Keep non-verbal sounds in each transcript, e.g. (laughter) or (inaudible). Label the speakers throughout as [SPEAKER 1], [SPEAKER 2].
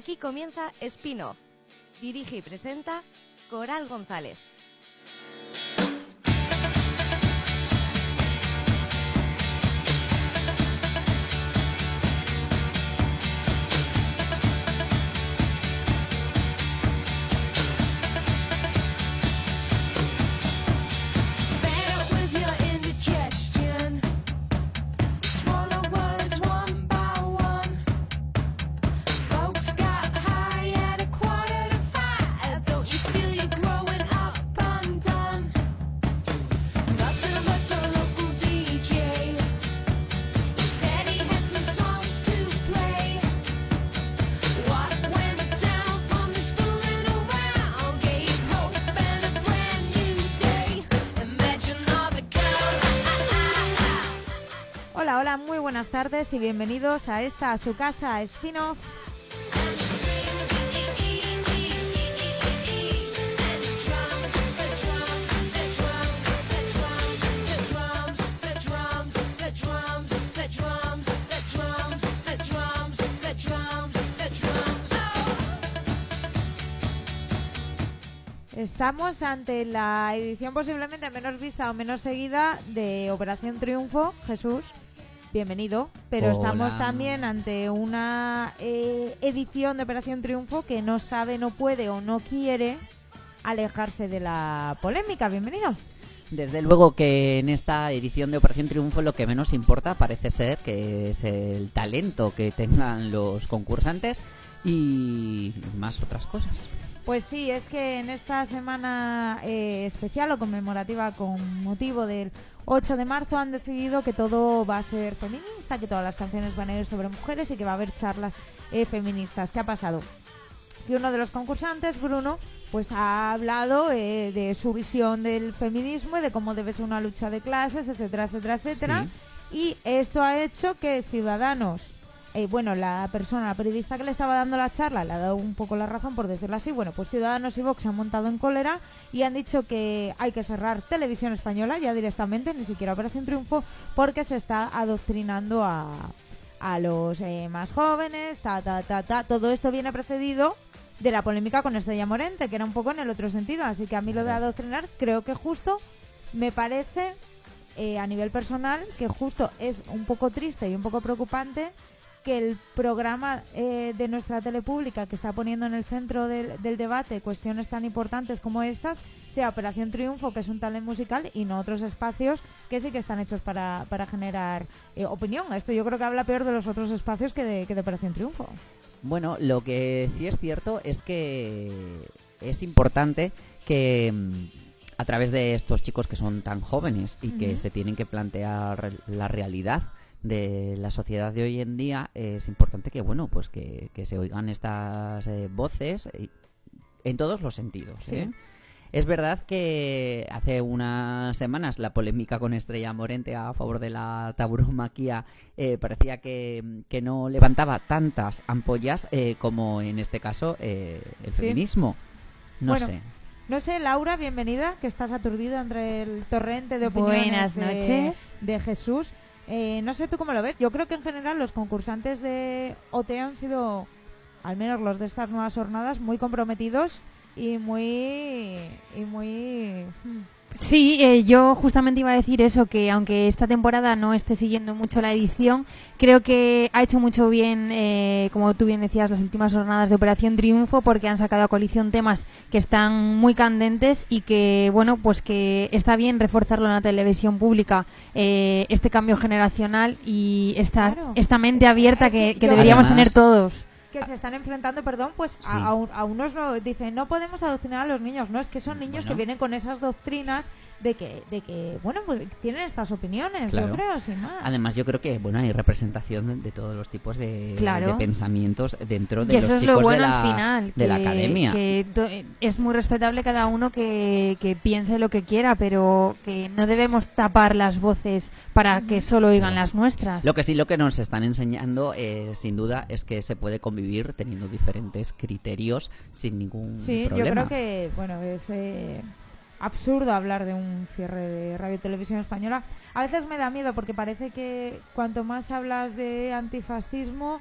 [SPEAKER 1] Aquí comienza Spin-off. Dirige y presenta Coral González.
[SPEAKER 2] Buenas tardes y bienvenidos a esta a su casa spin-off. Estamos ante la edición posiblemente menos vista o menos seguida de Operación Triunfo. Jesús, bienvenido. Pero
[SPEAKER 3] Hola.
[SPEAKER 2] estamos también ante una eh, edición de Operación Triunfo que no sabe, no puede o no quiere alejarse de la polémica. Bienvenido.
[SPEAKER 3] Desde luego que en esta edición de Operación Triunfo lo que menos importa parece ser que es el talento que tengan los concursantes y más otras cosas.
[SPEAKER 2] Pues sí, es que en esta semana eh, especial o conmemorativa con motivo del 8 de marzo han decidido que todo va a ser feminista, que todas las canciones van a ir sobre mujeres y que va a haber charlas eh, feministas. ¿Qué ha pasado? Que uno de los concursantes, Bruno, pues ha hablado eh, de su visión del feminismo y de cómo debe ser una lucha de clases, etcétera, etcétera, etcétera. Y esto ha hecho que Ciudadanos, eh, bueno, la persona, la periodista que le estaba dando la charla, le ha dado un poco la razón por decirlo así. Bueno, pues Ciudadanos y Vox se han montado en cólera y han dicho que hay que cerrar Televisión Española ya directamente, ni siquiera Operación Triunfo, porque se está adoctrinando a, a los eh, más jóvenes, ta, ta, ta, ta. Todo esto viene precedido de la polémica con Estrella Morente, que era un poco en el otro sentido. Así que a mí lo de adoctrinar creo que justo me parece eh, a nivel personal que justo es un poco triste y un poco preocupante que el programa eh, de nuestra tele pública que está poniendo en el centro del, del debate cuestiones tan importantes como estas sea Operación Triunfo, que es un talent musical, y no otros espacios que sí que están hechos para, para generar eh, opinión. Esto yo creo que habla peor de los otros espacios que de, que de Operación Triunfo.
[SPEAKER 3] Bueno, lo que sí es cierto es que es importante que mm, a través de estos chicos que son tan jóvenes y que se tienen que plantear la realidad de la sociedad de hoy en día, es importante que bueno, pues que, que se oigan estas eh, voces en todos los sentidos.
[SPEAKER 2] Sí.
[SPEAKER 3] ¿eh? Es verdad que hace unas semanas la polémica con Estrella Morente a favor de la tauromaquia eh, parecía que, que no levantaba tantas ampollas eh, como en este caso eh, el
[SPEAKER 2] Sí.
[SPEAKER 3] feminismo. No
[SPEAKER 2] Bueno,
[SPEAKER 3] sé.
[SPEAKER 2] No sé, Laura, bienvenida, que estás aturdida entre el torrente de opiniones
[SPEAKER 4] Buenas
[SPEAKER 2] de-
[SPEAKER 4] noches.
[SPEAKER 2] de Jesús. Eh, no sé tú cómo lo ves. Yo creo que en general los concursantes de OT han sido, al menos los de estas nuevas jornadas, muy comprometidos y muy... y muy... hmm,
[SPEAKER 4] Sí, eh, yo justamente iba a decir eso, que aunque esta temporada no esté siguiendo mucho la edición, creo que ha hecho mucho bien, eh, como tú bien decías, las últimas jornadas de Operación Triunfo, porque han sacado a coalición temas que están muy candentes y que, bueno, pues que está bien reforzarlo en la televisión pública, eh, este cambio generacional y esta,
[SPEAKER 2] Claro.
[SPEAKER 4] esta mente abierta
[SPEAKER 2] Es que
[SPEAKER 4] que, que
[SPEAKER 2] yo-
[SPEAKER 4] deberíamos
[SPEAKER 3] Además-
[SPEAKER 4] tener todos.
[SPEAKER 2] Que se están enfrentando, perdón, pues
[SPEAKER 3] Sí.
[SPEAKER 2] a, a un- a unos no, dicen no podemos adoctrinar a los niños, no es que son niños
[SPEAKER 3] Bueno.
[SPEAKER 2] que vienen con esas doctrinas de que, de que bueno, pues tienen estas opiniones,
[SPEAKER 3] Claro.
[SPEAKER 2] yo creo, sin más.
[SPEAKER 3] Además, yo creo que bueno hay representación de todos los tipos de,
[SPEAKER 4] Claro.
[SPEAKER 3] de pensamientos dentro de los chicos
[SPEAKER 4] lo bueno
[SPEAKER 3] de, la,
[SPEAKER 4] al final.
[SPEAKER 3] de la
[SPEAKER 4] que-
[SPEAKER 3] academia.
[SPEAKER 4] que es muy respetable cada uno que, que piense lo que quiera, pero que no debemos tapar las voces para que solo oigan
[SPEAKER 3] Claro.
[SPEAKER 4] las nuestras.
[SPEAKER 3] Lo que sí lo que nos están enseñando, eh, sin duda, es que se puede convivir teniendo diferentes criterios sin ningún
[SPEAKER 2] Sí,
[SPEAKER 3] problema.
[SPEAKER 2] yo creo que, bueno, es eh, absurdo hablar de un cierre de radio y televisión española. A veces me da miedo porque parece que cuanto más hablas de antifascismo,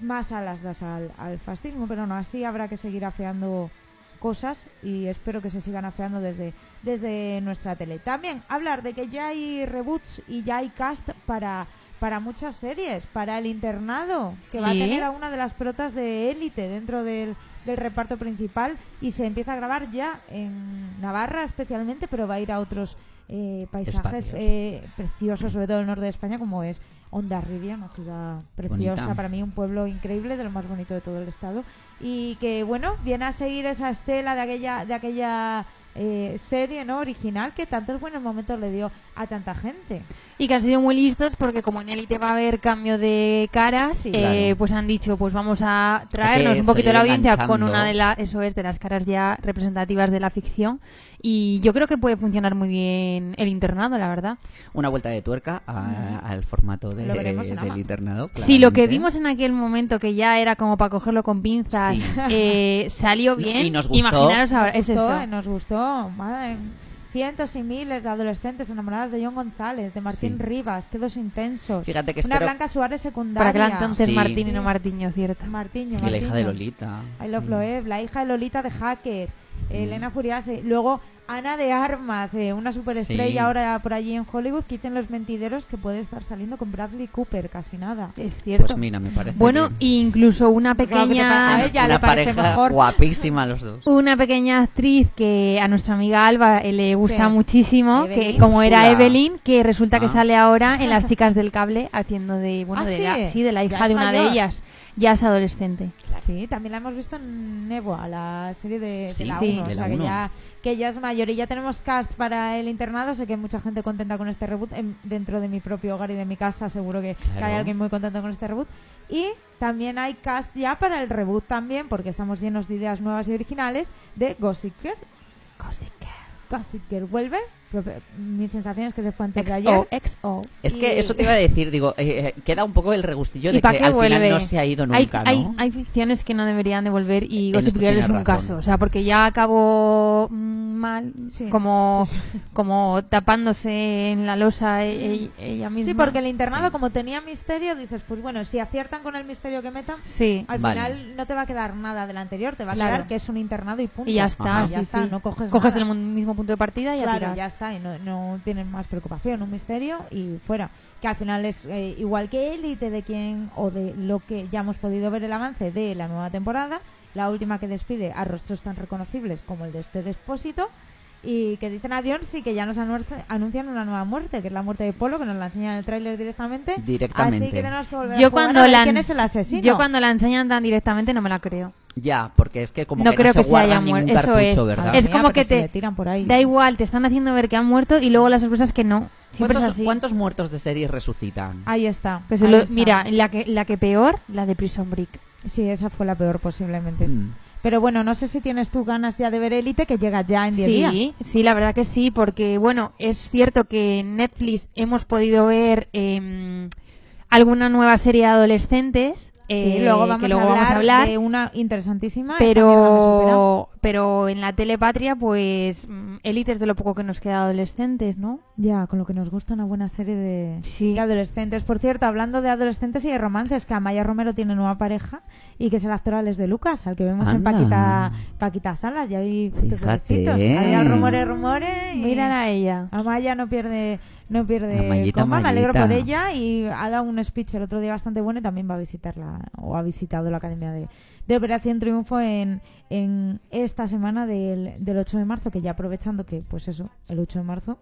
[SPEAKER 2] más alas das al, al fascismo, pero no, así habrá que seguir afeando cosas y espero que se sigan afeando desde, desde nuestra tele. También hablar de que ya hay reboots y ya hay cast para, para muchas series, para El Internado, que va a tener a una de las protas de élite dentro del, del reparto principal y se empieza a grabar ya en Navarra especialmente, pero va a ir a otros eh, paisajes eh, preciosos, sobre todo el norte de España, como es Ondarribia, una ciudad preciosa,
[SPEAKER 3] Bonita.
[SPEAKER 2] para mí un pueblo increíble, de lo más bonito de todo el estado, y que bueno, viene a seguir esa estela de aquella, de aquella eh, serie no original que tantos buenos momentos le dio a tanta gente.
[SPEAKER 4] Y que han sido muy listos porque como en Elite va a haber cambio de caras,
[SPEAKER 2] Sí.
[SPEAKER 4] eh,
[SPEAKER 3] Claro.
[SPEAKER 4] pues han dicho, pues vamos a traernos
[SPEAKER 3] que
[SPEAKER 4] un poquito la audiencia con una de las, eso es, de las caras ya representativas de la ficción. Y yo creo que puede funcionar muy bien el internado, la verdad.
[SPEAKER 3] Una vuelta de tuerca a- al formato de-
[SPEAKER 2] Lo veremos en Ama.
[SPEAKER 3] del internado.
[SPEAKER 4] Si lo que vimos en aquel momento, que ya era como para cogerlo con pinzas,
[SPEAKER 3] Sí.
[SPEAKER 4] eh, salió
[SPEAKER 3] Y
[SPEAKER 4] bien,
[SPEAKER 3] nos gustó.
[SPEAKER 4] imaginaros ahora, es
[SPEAKER 2] gustó,
[SPEAKER 4] eso.
[SPEAKER 2] Nos gustó, madre, cientos y miles de adolescentes enamoradas de John González, de Martín
[SPEAKER 3] Sí.
[SPEAKER 2] Rivas, qué dos intensos.
[SPEAKER 3] Fíjate que
[SPEAKER 2] Una. Blanca Suárez secundaria.
[SPEAKER 4] Para aquel entonces
[SPEAKER 3] Sí.
[SPEAKER 4] Martín y no Martiño, cierto.
[SPEAKER 2] Martiño,
[SPEAKER 3] Y la hija de
[SPEAKER 2] Martiño.
[SPEAKER 3] Lolita.
[SPEAKER 2] I Love
[SPEAKER 3] Mm.
[SPEAKER 2] Loeb, la hija de Lolita de Hacker,
[SPEAKER 3] Mm.
[SPEAKER 2] Elena Furiase, luego Ana de Armas, eh, una superestrella
[SPEAKER 3] Sí.
[SPEAKER 2] ahora por allí en Hollywood, que dicen los mentideros que puede estar saliendo con Bradley Cooper, casi nada.
[SPEAKER 4] Es cierto.
[SPEAKER 3] Pues mira, me parece
[SPEAKER 4] bueno,
[SPEAKER 3] bien.
[SPEAKER 4] incluso una
[SPEAKER 2] Claro que te pa- a
[SPEAKER 4] pequeña...
[SPEAKER 2] ella
[SPEAKER 3] Una
[SPEAKER 2] le parece
[SPEAKER 3] pareja
[SPEAKER 2] mejor.
[SPEAKER 3] guapísima los dos.
[SPEAKER 4] Una pequeña actriz que a nuestra amiga Alba eh, le gusta
[SPEAKER 2] Sí.
[SPEAKER 4] muchísimo,
[SPEAKER 2] Evelyn.
[SPEAKER 4] que como era. Evelyn, que resulta que
[SPEAKER 3] Ah.
[SPEAKER 4] sale ahora en Las (laughs) chicas del cable haciendo de, bueno,
[SPEAKER 2] Ah,
[SPEAKER 4] de
[SPEAKER 2] ¿sí?
[SPEAKER 4] la, sí, de la
[SPEAKER 2] Ya
[SPEAKER 4] hija de una de ellas. Ya es adolescente.
[SPEAKER 2] Sí, también la hemos visto en Evo, a la serie de, de
[SPEAKER 3] Sí,
[SPEAKER 2] la
[SPEAKER 4] sí.
[SPEAKER 2] 1,
[SPEAKER 3] de
[SPEAKER 2] o
[SPEAKER 3] la
[SPEAKER 2] sea que ya, que ya es mayor y ya tenemos cast para el internado, sé que hay mucha gente contenta con este reboot, en- dentro de mi propio hogar y de mi casa seguro que, que hay
[SPEAKER 3] Claro.
[SPEAKER 2] alguien muy contento con este reboot y también hay cast ya para el reboot también, porque estamos llenos de ideas nuevas y originales, de Gossip Girl.
[SPEAKER 4] Gossip Girl.
[SPEAKER 2] Gossip Girl vuelve, pero, eh, mi sensación es que se fue antes de ayer.
[SPEAKER 4] XO.
[SPEAKER 3] Es
[SPEAKER 2] Y-
[SPEAKER 3] que eso te iba a decir, digo, eh, eh, queda un poco el regustillo
[SPEAKER 4] ¿Y
[SPEAKER 3] de que
[SPEAKER 4] qué
[SPEAKER 3] al final
[SPEAKER 4] vuelve?
[SPEAKER 3] no se ha ido nunca,
[SPEAKER 4] hay,
[SPEAKER 3] ¿no?
[SPEAKER 4] hay, hay ficciones que no deberían de volver y Gossip Girl es un
[SPEAKER 3] razón.
[SPEAKER 4] caso. O sea, porque ya acabó mm, mal,
[SPEAKER 2] Sí.
[SPEAKER 4] como,
[SPEAKER 2] Sí, sí,
[SPEAKER 4] como tapándose en la losa e- e- ella misma.
[SPEAKER 2] Sí, porque el internado,
[SPEAKER 3] Sí.
[SPEAKER 2] como tenía misterio, dices, pues bueno, si aciertan con el misterio que metan,
[SPEAKER 4] Sí.
[SPEAKER 2] al
[SPEAKER 3] Vale.
[SPEAKER 2] final no te va a quedar nada del anterior, te va a
[SPEAKER 4] Claro.
[SPEAKER 2] quedar que es un internado y punto.
[SPEAKER 4] Y ya está,
[SPEAKER 3] Ajá.
[SPEAKER 2] ya está,
[SPEAKER 4] sí.
[SPEAKER 2] no coges,
[SPEAKER 4] Coges
[SPEAKER 2] nada.
[SPEAKER 4] el mismo punto de partida y a
[SPEAKER 2] Claro,
[SPEAKER 4] tirar.
[SPEAKER 2] ya está, y no, no tienen más preocupación, un misterio y fuera. Que al final es eh, igual que Élite, de quien, o de lo que ya hemos podido ver el avance de la nueva temporada, la última que despide a rostros tan reconocibles como el de este despósito, y que dicen adiós y que ya nos anuncia- anuncian una nueva muerte, que es la muerte de Polo, que nos la enseñan en el tráiler directamente.
[SPEAKER 3] Directamente.
[SPEAKER 2] Así que tenemos que volver a
[SPEAKER 4] Yo
[SPEAKER 2] jugar
[SPEAKER 4] cuando,
[SPEAKER 2] a ver
[SPEAKER 4] la,
[SPEAKER 2] quién es el asesino.
[SPEAKER 4] yo cuando la enseñan tan directamente no me la creo.
[SPEAKER 3] Ya, porque es que como
[SPEAKER 4] No
[SPEAKER 3] que
[SPEAKER 4] creo
[SPEAKER 3] no
[SPEAKER 4] que
[SPEAKER 3] se
[SPEAKER 4] se haya
[SPEAKER 3] ningún
[SPEAKER 4] muerto. Eso
[SPEAKER 3] cartucho,
[SPEAKER 4] es.
[SPEAKER 3] ¿verdad?
[SPEAKER 4] Es como que
[SPEAKER 2] se
[SPEAKER 4] te-
[SPEAKER 2] le tiran por ahí.
[SPEAKER 4] Da igual, te están haciendo ver que han muerto y luego la sorpresa es que no. Siempre es
[SPEAKER 3] ¿Cuántos,
[SPEAKER 4] así.
[SPEAKER 3] cuántos muertos de series resucitan?
[SPEAKER 2] Ahí está.
[SPEAKER 4] Que se
[SPEAKER 2] ahí
[SPEAKER 4] lo-
[SPEAKER 2] está.
[SPEAKER 4] mira, la que, la que peor, la de Prison Break.
[SPEAKER 2] Sí, esa fue la peor posiblemente.
[SPEAKER 3] Mm.
[SPEAKER 2] Pero bueno, no sé si tienes tú ganas ya de ver Élite, que llega ya en 10 días.
[SPEAKER 4] Sí, sí, la verdad que sí, porque bueno, es cierto que en Netflix hemos podido ver em, alguna nueva serie de adolescentes.
[SPEAKER 2] Sí,
[SPEAKER 4] eh,
[SPEAKER 2] luego, vamos,
[SPEAKER 4] que luego
[SPEAKER 2] a hablar
[SPEAKER 4] vamos a hablar.
[SPEAKER 2] de una interesantísima.
[SPEAKER 4] Pero, pero en la telepatria, pues, mm, Élite es de lo poco que nos queda adolescentes, ¿no?
[SPEAKER 2] Ya, con lo que nos gusta una buena serie de,
[SPEAKER 4] Sí.
[SPEAKER 2] de adolescentes. Por cierto, hablando de adolescentes y de romances, que Amaya Romero tiene nueva pareja y que es el actor Alex de Lucas, al que vemos en. Paquita, Paquita Salas. Ya hay
[SPEAKER 3] Fíjate.
[SPEAKER 2] rumores, rumores. Y
[SPEAKER 4] Mirar a ella.
[SPEAKER 2] Amaya no pierde no pierde coma, me alegro por ella y ha dado un speech el otro día bastante bueno y también va a visitarla o ha visitado la Academia de, de Operación Triunfo en, en esta semana del, del 8 de marzo, que ya aprovechando que, pues eso, el 8 de marzo,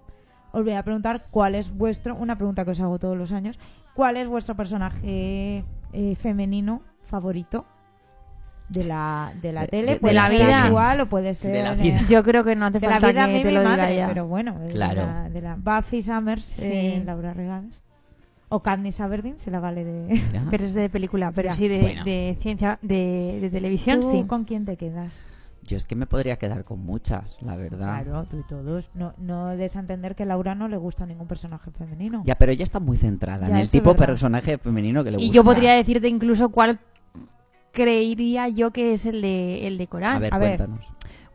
[SPEAKER 2] os voy a preguntar cuál es vuestro, una pregunta que os hago todos los años, cuál es vuestro personaje eh, femenino favorito de la, de la tele,
[SPEAKER 3] de- de
[SPEAKER 2] puede
[SPEAKER 4] la
[SPEAKER 2] ser
[SPEAKER 4] vida.
[SPEAKER 2] actual o puede ser
[SPEAKER 3] De la
[SPEAKER 2] eh,
[SPEAKER 3] vida.
[SPEAKER 4] Yo creo que no hace
[SPEAKER 2] de la
[SPEAKER 4] falta
[SPEAKER 2] vida a
[SPEAKER 4] que
[SPEAKER 2] mí
[SPEAKER 4] te
[SPEAKER 2] mi
[SPEAKER 4] lo diga
[SPEAKER 2] madre,
[SPEAKER 4] ya.
[SPEAKER 2] pero bueno, de
[SPEAKER 3] Claro.
[SPEAKER 2] la, de la Buffy Summers,
[SPEAKER 4] Sí.
[SPEAKER 2] eh, Laura Regales. O Katniss Aberdeen, se la vale de...
[SPEAKER 4] Pero es de película, pero
[SPEAKER 2] Ya.
[SPEAKER 4] sí de,
[SPEAKER 3] Bueno.
[SPEAKER 4] de ciencia, de, de televisión,
[SPEAKER 2] ¿Tú
[SPEAKER 4] sí.
[SPEAKER 2] con quién te quedas?
[SPEAKER 3] Yo es que me podría quedar con muchas, la verdad.
[SPEAKER 2] Claro, tú y todos. No, no des a entender que a Laura no le gusta ningún personaje femenino.
[SPEAKER 3] Ya, pero ella está muy centrada
[SPEAKER 2] Ya,
[SPEAKER 3] en el tipo de personaje femenino que le gusta.
[SPEAKER 4] Y yo podría decirte incluso cuál creería yo que es el de, el de Corán.
[SPEAKER 3] A ver,
[SPEAKER 2] A ver.
[SPEAKER 3] cuéntanos.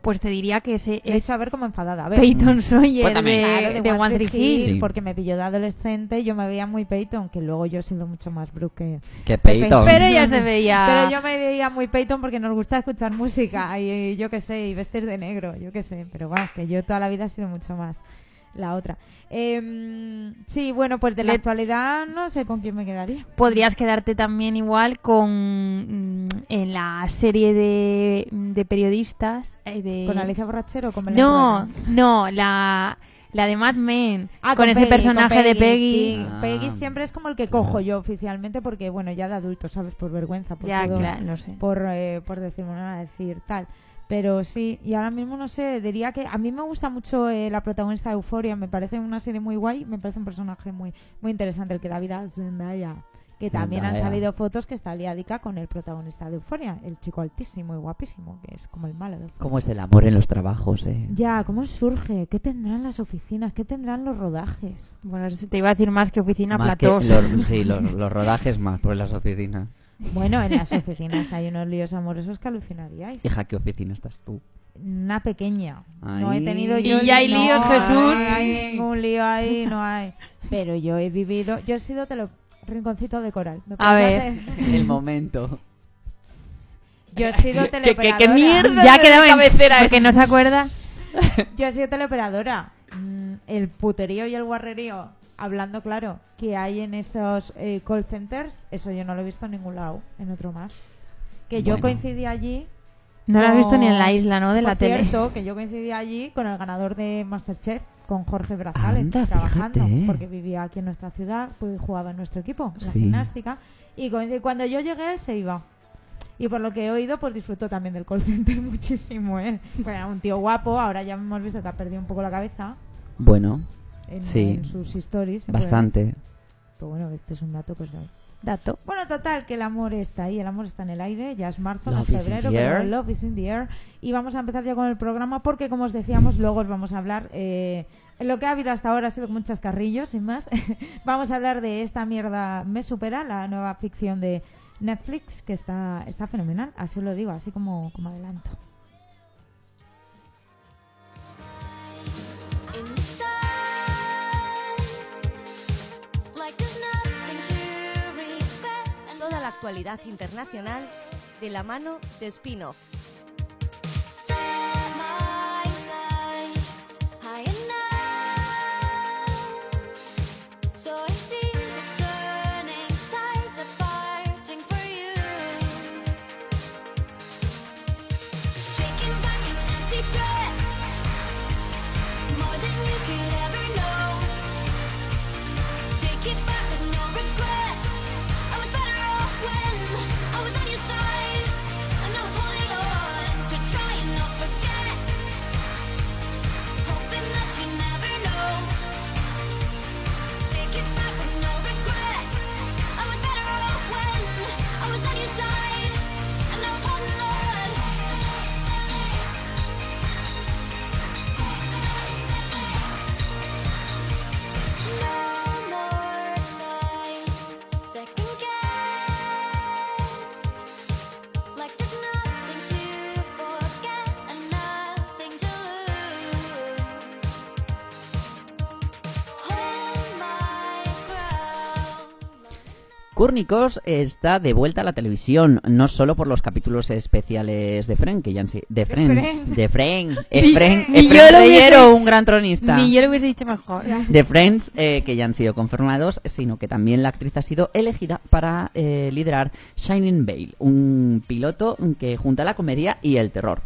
[SPEAKER 4] pues te diría que ese
[SPEAKER 2] Me he
[SPEAKER 4] es
[SPEAKER 2] hecho a ver como enfadada. A ver.
[SPEAKER 4] Peyton Sawyer
[SPEAKER 3] Cuéntame.
[SPEAKER 2] Claro,
[SPEAKER 4] de, de One Tree Hill.
[SPEAKER 3] Sí.
[SPEAKER 2] porque me pilló de adolescente, yo me veía muy Peyton, que luego yo he sido mucho más Brooke que...
[SPEAKER 3] Que Peyton.
[SPEAKER 4] Pero ya se veía.
[SPEAKER 2] Pero yo me veía muy Peyton porque nos gusta escuchar música y, yo qué sé, y vestir de negro, yo qué sé. Pero bueno, que yo toda la vida he sido mucho más la otra. Em, sí, bueno, pues de la
[SPEAKER 4] Le-
[SPEAKER 2] actualidad no sé con quién me quedaría.
[SPEAKER 4] Podrías quedarte también igual con mm, en la serie de, de periodistas eh, de
[SPEAKER 2] ¿Con Alicia Borrachero o con Belén
[SPEAKER 4] no
[SPEAKER 2] Rueda?
[SPEAKER 4] no la la de Mad Men
[SPEAKER 2] Ah,
[SPEAKER 4] con, ese
[SPEAKER 2] Peggy,
[SPEAKER 4] personaje
[SPEAKER 2] con
[SPEAKER 4] de Peggy
[SPEAKER 2] sí.
[SPEAKER 3] Ah.
[SPEAKER 2] Peggy siempre es como el que cojo yo oficialmente porque, bueno, ya de adulto, ¿sabes? Por vergüenza, por
[SPEAKER 4] ya
[SPEAKER 2] todo,
[SPEAKER 4] claro no sé
[SPEAKER 2] por, eh, por decirme nada, decir tal. Pero sí, y ahora mismo no sé, diría que a mí me gusta mucho eh, la protagonista de Euforia, me parece una serie muy guay, me parece un personaje muy muy interesante el que da vida a Zendaya. Que también han salido fotos que está liadica con el protagonista de Euforia, el chico altísimo y guapísimo, que es como el malo de.
[SPEAKER 3] ¿Cómo es el amor en los trabajos, eh?
[SPEAKER 2] Ya, ¿cómo surge? ¿Qué tendrán las oficinas? ¿Qué tendrán los rodajes?
[SPEAKER 4] bueno te iba a decir más que oficina
[SPEAKER 3] Más que
[SPEAKER 4] platós
[SPEAKER 3] los, sí, (laughs) los, los rodajes más por las oficinas.
[SPEAKER 2] Bueno, en las oficinas hay unos líos amorosos que alucinaríais.
[SPEAKER 3] Hija, ¿qué oficina estás tú?
[SPEAKER 2] Una pequeña. No he tenido
[SPEAKER 4] Y
[SPEAKER 2] yo.
[SPEAKER 4] ya hay
[SPEAKER 2] no,
[SPEAKER 4] líos, Jesús.
[SPEAKER 2] No hay ningún lío ahí, no hay. Pero yo he vivido. Yo he sido tele... rinconcito de coral. ¿Me
[SPEAKER 4] A ver.
[SPEAKER 2] hacer?
[SPEAKER 3] El momento.
[SPEAKER 2] Yo he sido
[SPEAKER 3] ¿Qué, qué,
[SPEAKER 2] teleoperadora.
[SPEAKER 3] qué mierda
[SPEAKER 4] ya
[SPEAKER 3] de
[SPEAKER 4] quedaba en
[SPEAKER 3] cabecera
[SPEAKER 4] porque no se acuerda (laughs)
[SPEAKER 2] Yo he sido teleoperadora. Mm, El puterío y el guarrerío, hablando claro, que hay en esos eh, call centers, eso yo no lo he visto en ningún lado, en otro más. Que yo
[SPEAKER 3] Bueno.
[SPEAKER 2] coincidí allí
[SPEAKER 4] no lo has visto ni en la isla no de
[SPEAKER 2] Por
[SPEAKER 4] la tele
[SPEAKER 2] cierto, que yo coincidí allí con el ganador de Masterchef, con Jorge Brazales,
[SPEAKER 3] Anda,
[SPEAKER 2] trabajando,
[SPEAKER 3] fíjate.
[SPEAKER 2] porque vivía aquí en nuestra ciudad, pues jugaba en nuestro equipo, la
[SPEAKER 3] Sí.
[SPEAKER 2] gimnástica, y cuando yo llegué él se iba. Y por lo que he oído, pues disfrutó también del call center (laughs) muchísimo, ¿eh? Bueno, era un tío guapo, ahora ya hemos visto que ha perdido un poco la cabeza
[SPEAKER 3] Bueno,
[SPEAKER 2] en,
[SPEAKER 3] Sí.
[SPEAKER 2] en sus stories. puede
[SPEAKER 3] bastante.
[SPEAKER 2] Pero bueno, este es un dato doy.
[SPEAKER 4] dato
[SPEAKER 2] Bueno, total, que el amor está ahí, el amor está en el aire, ya es marzo, no febrero, pero love is in the air. Y vamos a empezar ya con el programa porque, como os decíamos, luego os vamos a hablar... eh, lo que ha habido hasta ahora ha sido muchos carrillos, sin más. (laughs) vamos a hablar de esta mierda Me Supera, la nueva ficción de Netflix, que está, está fenomenal, así os lo digo, así como, como adelanto.
[SPEAKER 1] La actualidad internacional de la mano de Spin-off.
[SPEAKER 3] Cúrnicos está de vuelta a la televisión, no solo por los capítulos especiales de Fren, que ya han sido... De Friends,
[SPEAKER 2] Fren.
[SPEAKER 3] de Efren, (laughs)
[SPEAKER 4] lo
[SPEAKER 3] Reyero,
[SPEAKER 4] hubiese-
[SPEAKER 3] un gran tronista.
[SPEAKER 4] ni yo lo hubiese dicho mejor
[SPEAKER 3] de Friends, eh, que ya han sido confirmados, sino que también la actriz ha sido elegida para eh, liderar Shining Vale, un piloto que junta la comedia y el terror.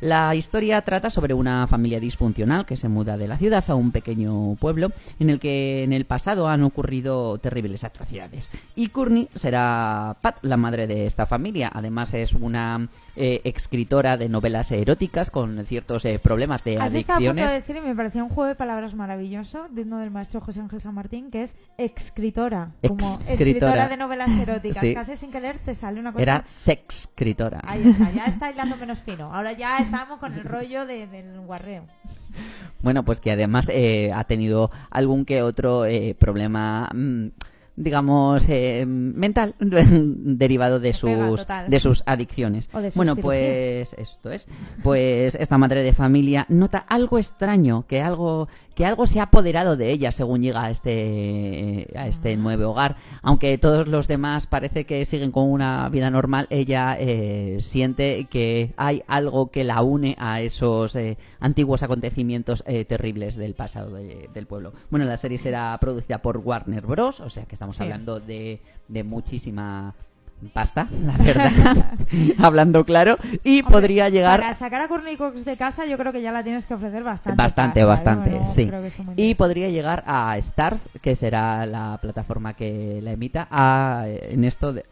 [SPEAKER 3] La historia trata sobre una familia disfuncional que se muda de la ciudad a un pequeño pueblo en el que en el pasado han ocurrido terribles atrocidades. Y Courtney será Pat, la madre de esta familia. Además es una eh, escritora de novelas eróticas con ciertos eh, problemas de
[SPEAKER 2] Has estado a punto de
[SPEAKER 3] adicciones.
[SPEAKER 2] decir, y me parecía un juego de palabras maravilloso, digno del maestro José Ángel San Martín, que es escritora. Como
[SPEAKER 3] Escritora.
[SPEAKER 2] escritora de novelas eróticas.
[SPEAKER 3] Sí.
[SPEAKER 2] Casi sin querer te sale una cosa.
[SPEAKER 3] Era sexcritora.
[SPEAKER 2] Ahí está, ya está hilando menos fino. Ahora ya estamos con el rollo de- del guarreo.
[SPEAKER 3] Bueno, pues que además eh, ha tenido algún que otro eh, problema mm, digamos, eh, mental (laughs) derivado de sus,
[SPEAKER 2] total.
[SPEAKER 3] de sus adicciones.
[SPEAKER 2] O de sus
[SPEAKER 3] bueno, pues esto es. Pues esta madre de familia nota algo extraño, que algo que algo se ha apoderado de ella según llega a este a este nuevo hogar, aunque todos los demás parece que siguen con una vida normal, ella eh, siente que hay algo que la une a esos eh, antiguos acontecimientos eh, terribles del pasado de- del pueblo. Bueno, la serie será producida por Warner Bros, o sea que estamos
[SPEAKER 2] Sí.
[SPEAKER 3] hablando de, de muchísima pasta, la verdad, (laughs) hablando claro, y
[SPEAKER 2] Hombre,
[SPEAKER 3] podría llegar
[SPEAKER 2] Para sacar a Courtney Cox de casa, yo creo que ya la tienes que ofrecer bastante.
[SPEAKER 3] Bastante,
[SPEAKER 2] pasta, ¿eh?
[SPEAKER 3] bastante, sí. Y podría llegar a Stars, que será la plataforma que la emita, a, en esto de...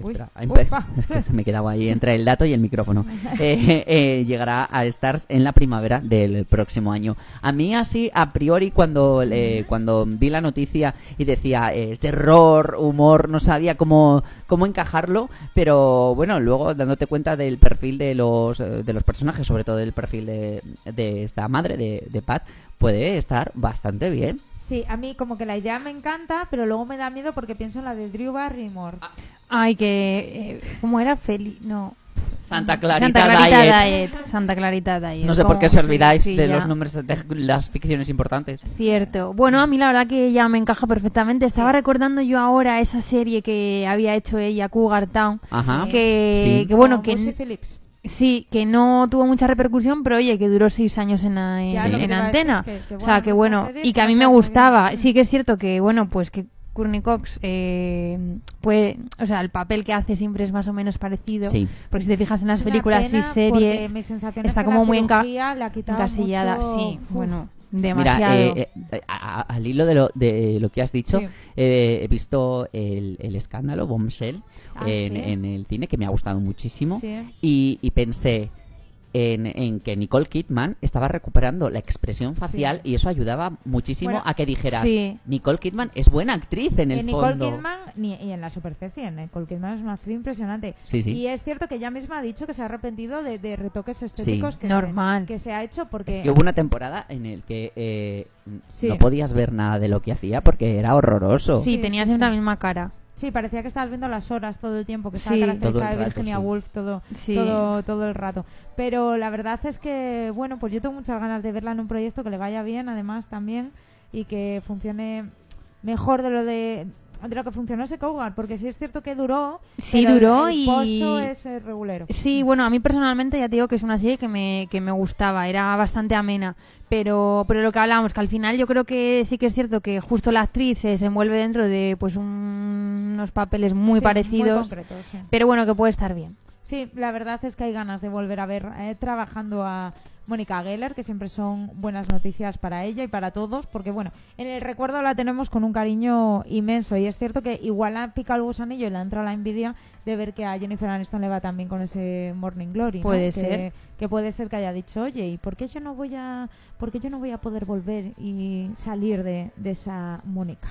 [SPEAKER 2] Uy,
[SPEAKER 3] Espera, (laughs) es que se me quedaba ahí entre el dato y el micrófono. (laughs) Eh, eh, llegará a Stars en la primavera del próximo año. A mí así, a priori, cuando, le- cuando vi la noticia y decía eh, terror, humor, no sabía cómo, cómo encajarlo, pero bueno, luego dándote cuenta del perfil de los, eh, de los personajes, sobre todo del perfil de, de esta madre, de, de Pat, puede estar bastante bien.
[SPEAKER 2] Sí, a mí como que la idea me encanta, pero luego me da miedo porque pienso en la de Drew Barrymore.
[SPEAKER 4] Ay, que... eh, ¿Cómo era? Feli... No.
[SPEAKER 3] Santa Clarita,
[SPEAKER 4] Santa Clarita
[SPEAKER 3] Diet.
[SPEAKER 4] Diet. Santa Clarita Diet.
[SPEAKER 3] No sé por qué os olvidáis
[SPEAKER 4] sí,
[SPEAKER 3] de
[SPEAKER 4] ya.
[SPEAKER 3] los nombres de las ficciones importantes.
[SPEAKER 4] Cierto. Bueno, a mí la verdad que ella me encaja perfectamente. Estaba recordando yo ahora esa serie que había hecho ella, Cougar Town.
[SPEAKER 3] Ajá.
[SPEAKER 4] Que,
[SPEAKER 3] Sí.
[SPEAKER 4] que bueno, que
[SPEAKER 2] Phillips.
[SPEAKER 4] Sí, que no tuvo mucha repercusión, pero oye, que duró seis años en, la- en,
[SPEAKER 2] a
[SPEAKER 4] antena.
[SPEAKER 2] decir, que- que
[SPEAKER 4] o sea, que
[SPEAKER 2] esa
[SPEAKER 4] bueno, y que a mí me gustaba. Sí que es cierto que, bueno, pues que Courtney Cox, eh, puede, o sea, el papel que hace siempre es más o menos parecido.
[SPEAKER 3] Sí.
[SPEAKER 4] Porque si te fijas en las películas y series, está
[SPEAKER 2] que
[SPEAKER 4] como
[SPEAKER 2] la
[SPEAKER 4] muy enca- encasillada.
[SPEAKER 2] mucho-
[SPEAKER 4] Sí,
[SPEAKER 2] Uf.
[SPEAKER 4] bueno,
[SPEAKER 3] Mira,
[SPEAKER 4] demasiado.
[SPEAKER 3] eh, eh, a- a- al hilo de lo, de lo que has dicho,
[SPEAKER 2] Sí.
[SPEAKER 3] eh, he visto el, el escándalo Bombshell
[SPEAKER 2] Ah,
[SPEAKER 3] en,
[SPEAKER 2] ¿sí?
[SPEAKER 3] en el cine, que me ha gustado muchísimo,
[SPEAKER 2] Sí.
[SPEAKER 3] y, y pensé en, en que Nicole Kidman estaba recuperando la expresión facial
[SPEAKER 2] Sí.
[SPEAKER 3] y eso ayudaba muchísimo
[SPEAKER 2] Bueno,
[SPEAKER 3] a que dijeras,
[SPEAKER 4] sí.
[SPEAKER 3] Nicole Kidman es buena actriz en
[SPEAKER 2] Y
[SPEAKER 3] el
[SPEAKER 2] en Nicole
[SPEAKER 3] fondo.
[SPEAKER 2] Kidman ni, y en la superficie. Nicole Kidman es una actriz impresionante.
[SPEAKER 3] Sí, sí.
[SPEAKER 2] Y es cierto que ella misma ha dicho que se ha arrepentido de, de retoques estéticos
[SPEAKER 3] Sí.
[SPEAKER 2] que,
[SPEAKER 4] Normal.
[SPEAKER 2] Se, que se ha hecho porque...
[SPEAKER 3] Es que hubo una temporada en el que eh,
[SPEAKER 2] Sí.
[SPEAKER 3] no podías ver nada de lo que hacía porque era horroroso.
[SPEAKER 4] sí,
[SPEAKER 2] Sí,
[SPEAKER 4] tenía
[SPEAKER 2] sí,
[SPEAKER 4] siempre
[SPEAKER 2] sí.
[SPEAKER 4] la misma cara.
[SPEAKER 2] Sí, parecía que estabas viendo las horas todo el tiempo, que estaba
[SPEAKER 4] Sí.
[SPEAKER 2] caracterizada de
[SPEAKER 3] rato,
[SPEAKER 2] Virginia
[SPEAKER 3] sí.
[SPEAKER 2] Woolf todo,
[SPEAKER 4] Sí.
[SPEAKER 2] todo, todo el rato. Pero la verdad es que, bueno, pues yo tengo muchas ganas de verla en un proyecto que le vaya bien, además, también, y que funcione mejor de lo de, de lo que funcionó ese Cougar, porque sí es cierto que duró,
[SPEAKER 4] Sí,
[SPEAKER 2] el-
[SPEAKER 4] duró
[SPEAKER 2] el
[SPEAKER 4] y-
[SPEAKER 2] pozo es eh, regulero.
[SPEAKER 4] Sí, bueno, a mí personalmente ya te digo que es una serie que me, que me gustaba, era bastante amena, pero, pero lo que hablábamos, que al final yo creo que sí que es cierto que justo la actriz se desenvuelve dentro de pues un- unos papeles muy
[SPEAKER 2] Sí,
[SPEAKER 4] parecidos,
[SPEAKER 2] concretos, sí.
[SPEAKER 4] pero bueno, que puede estar bien.
[SPEAKER 2] Sí, la verdad es que hay ganas de volver a ver eh, trabajando a Mónica Geller, que siempre son buenas noticias para ella y para todos, porque bueno, en el recuerdo la tenemos con un cariño inmenso y es cierto que igual ha picado el gusanillo y le ha entrado la envidia de ver que a Jennifer Aniston le va también con ese Morning Glory, ¿no?
[SPEAKER 4] Puede
[SPEAKER 2] Que-
[SPEAKER 4] ser.
[SPEAKER 2] que puede ser que haya dicho, oye, ¿y por qué yo no voy a, por qué yo no voy a poder volver y salir de, de esa Mónica?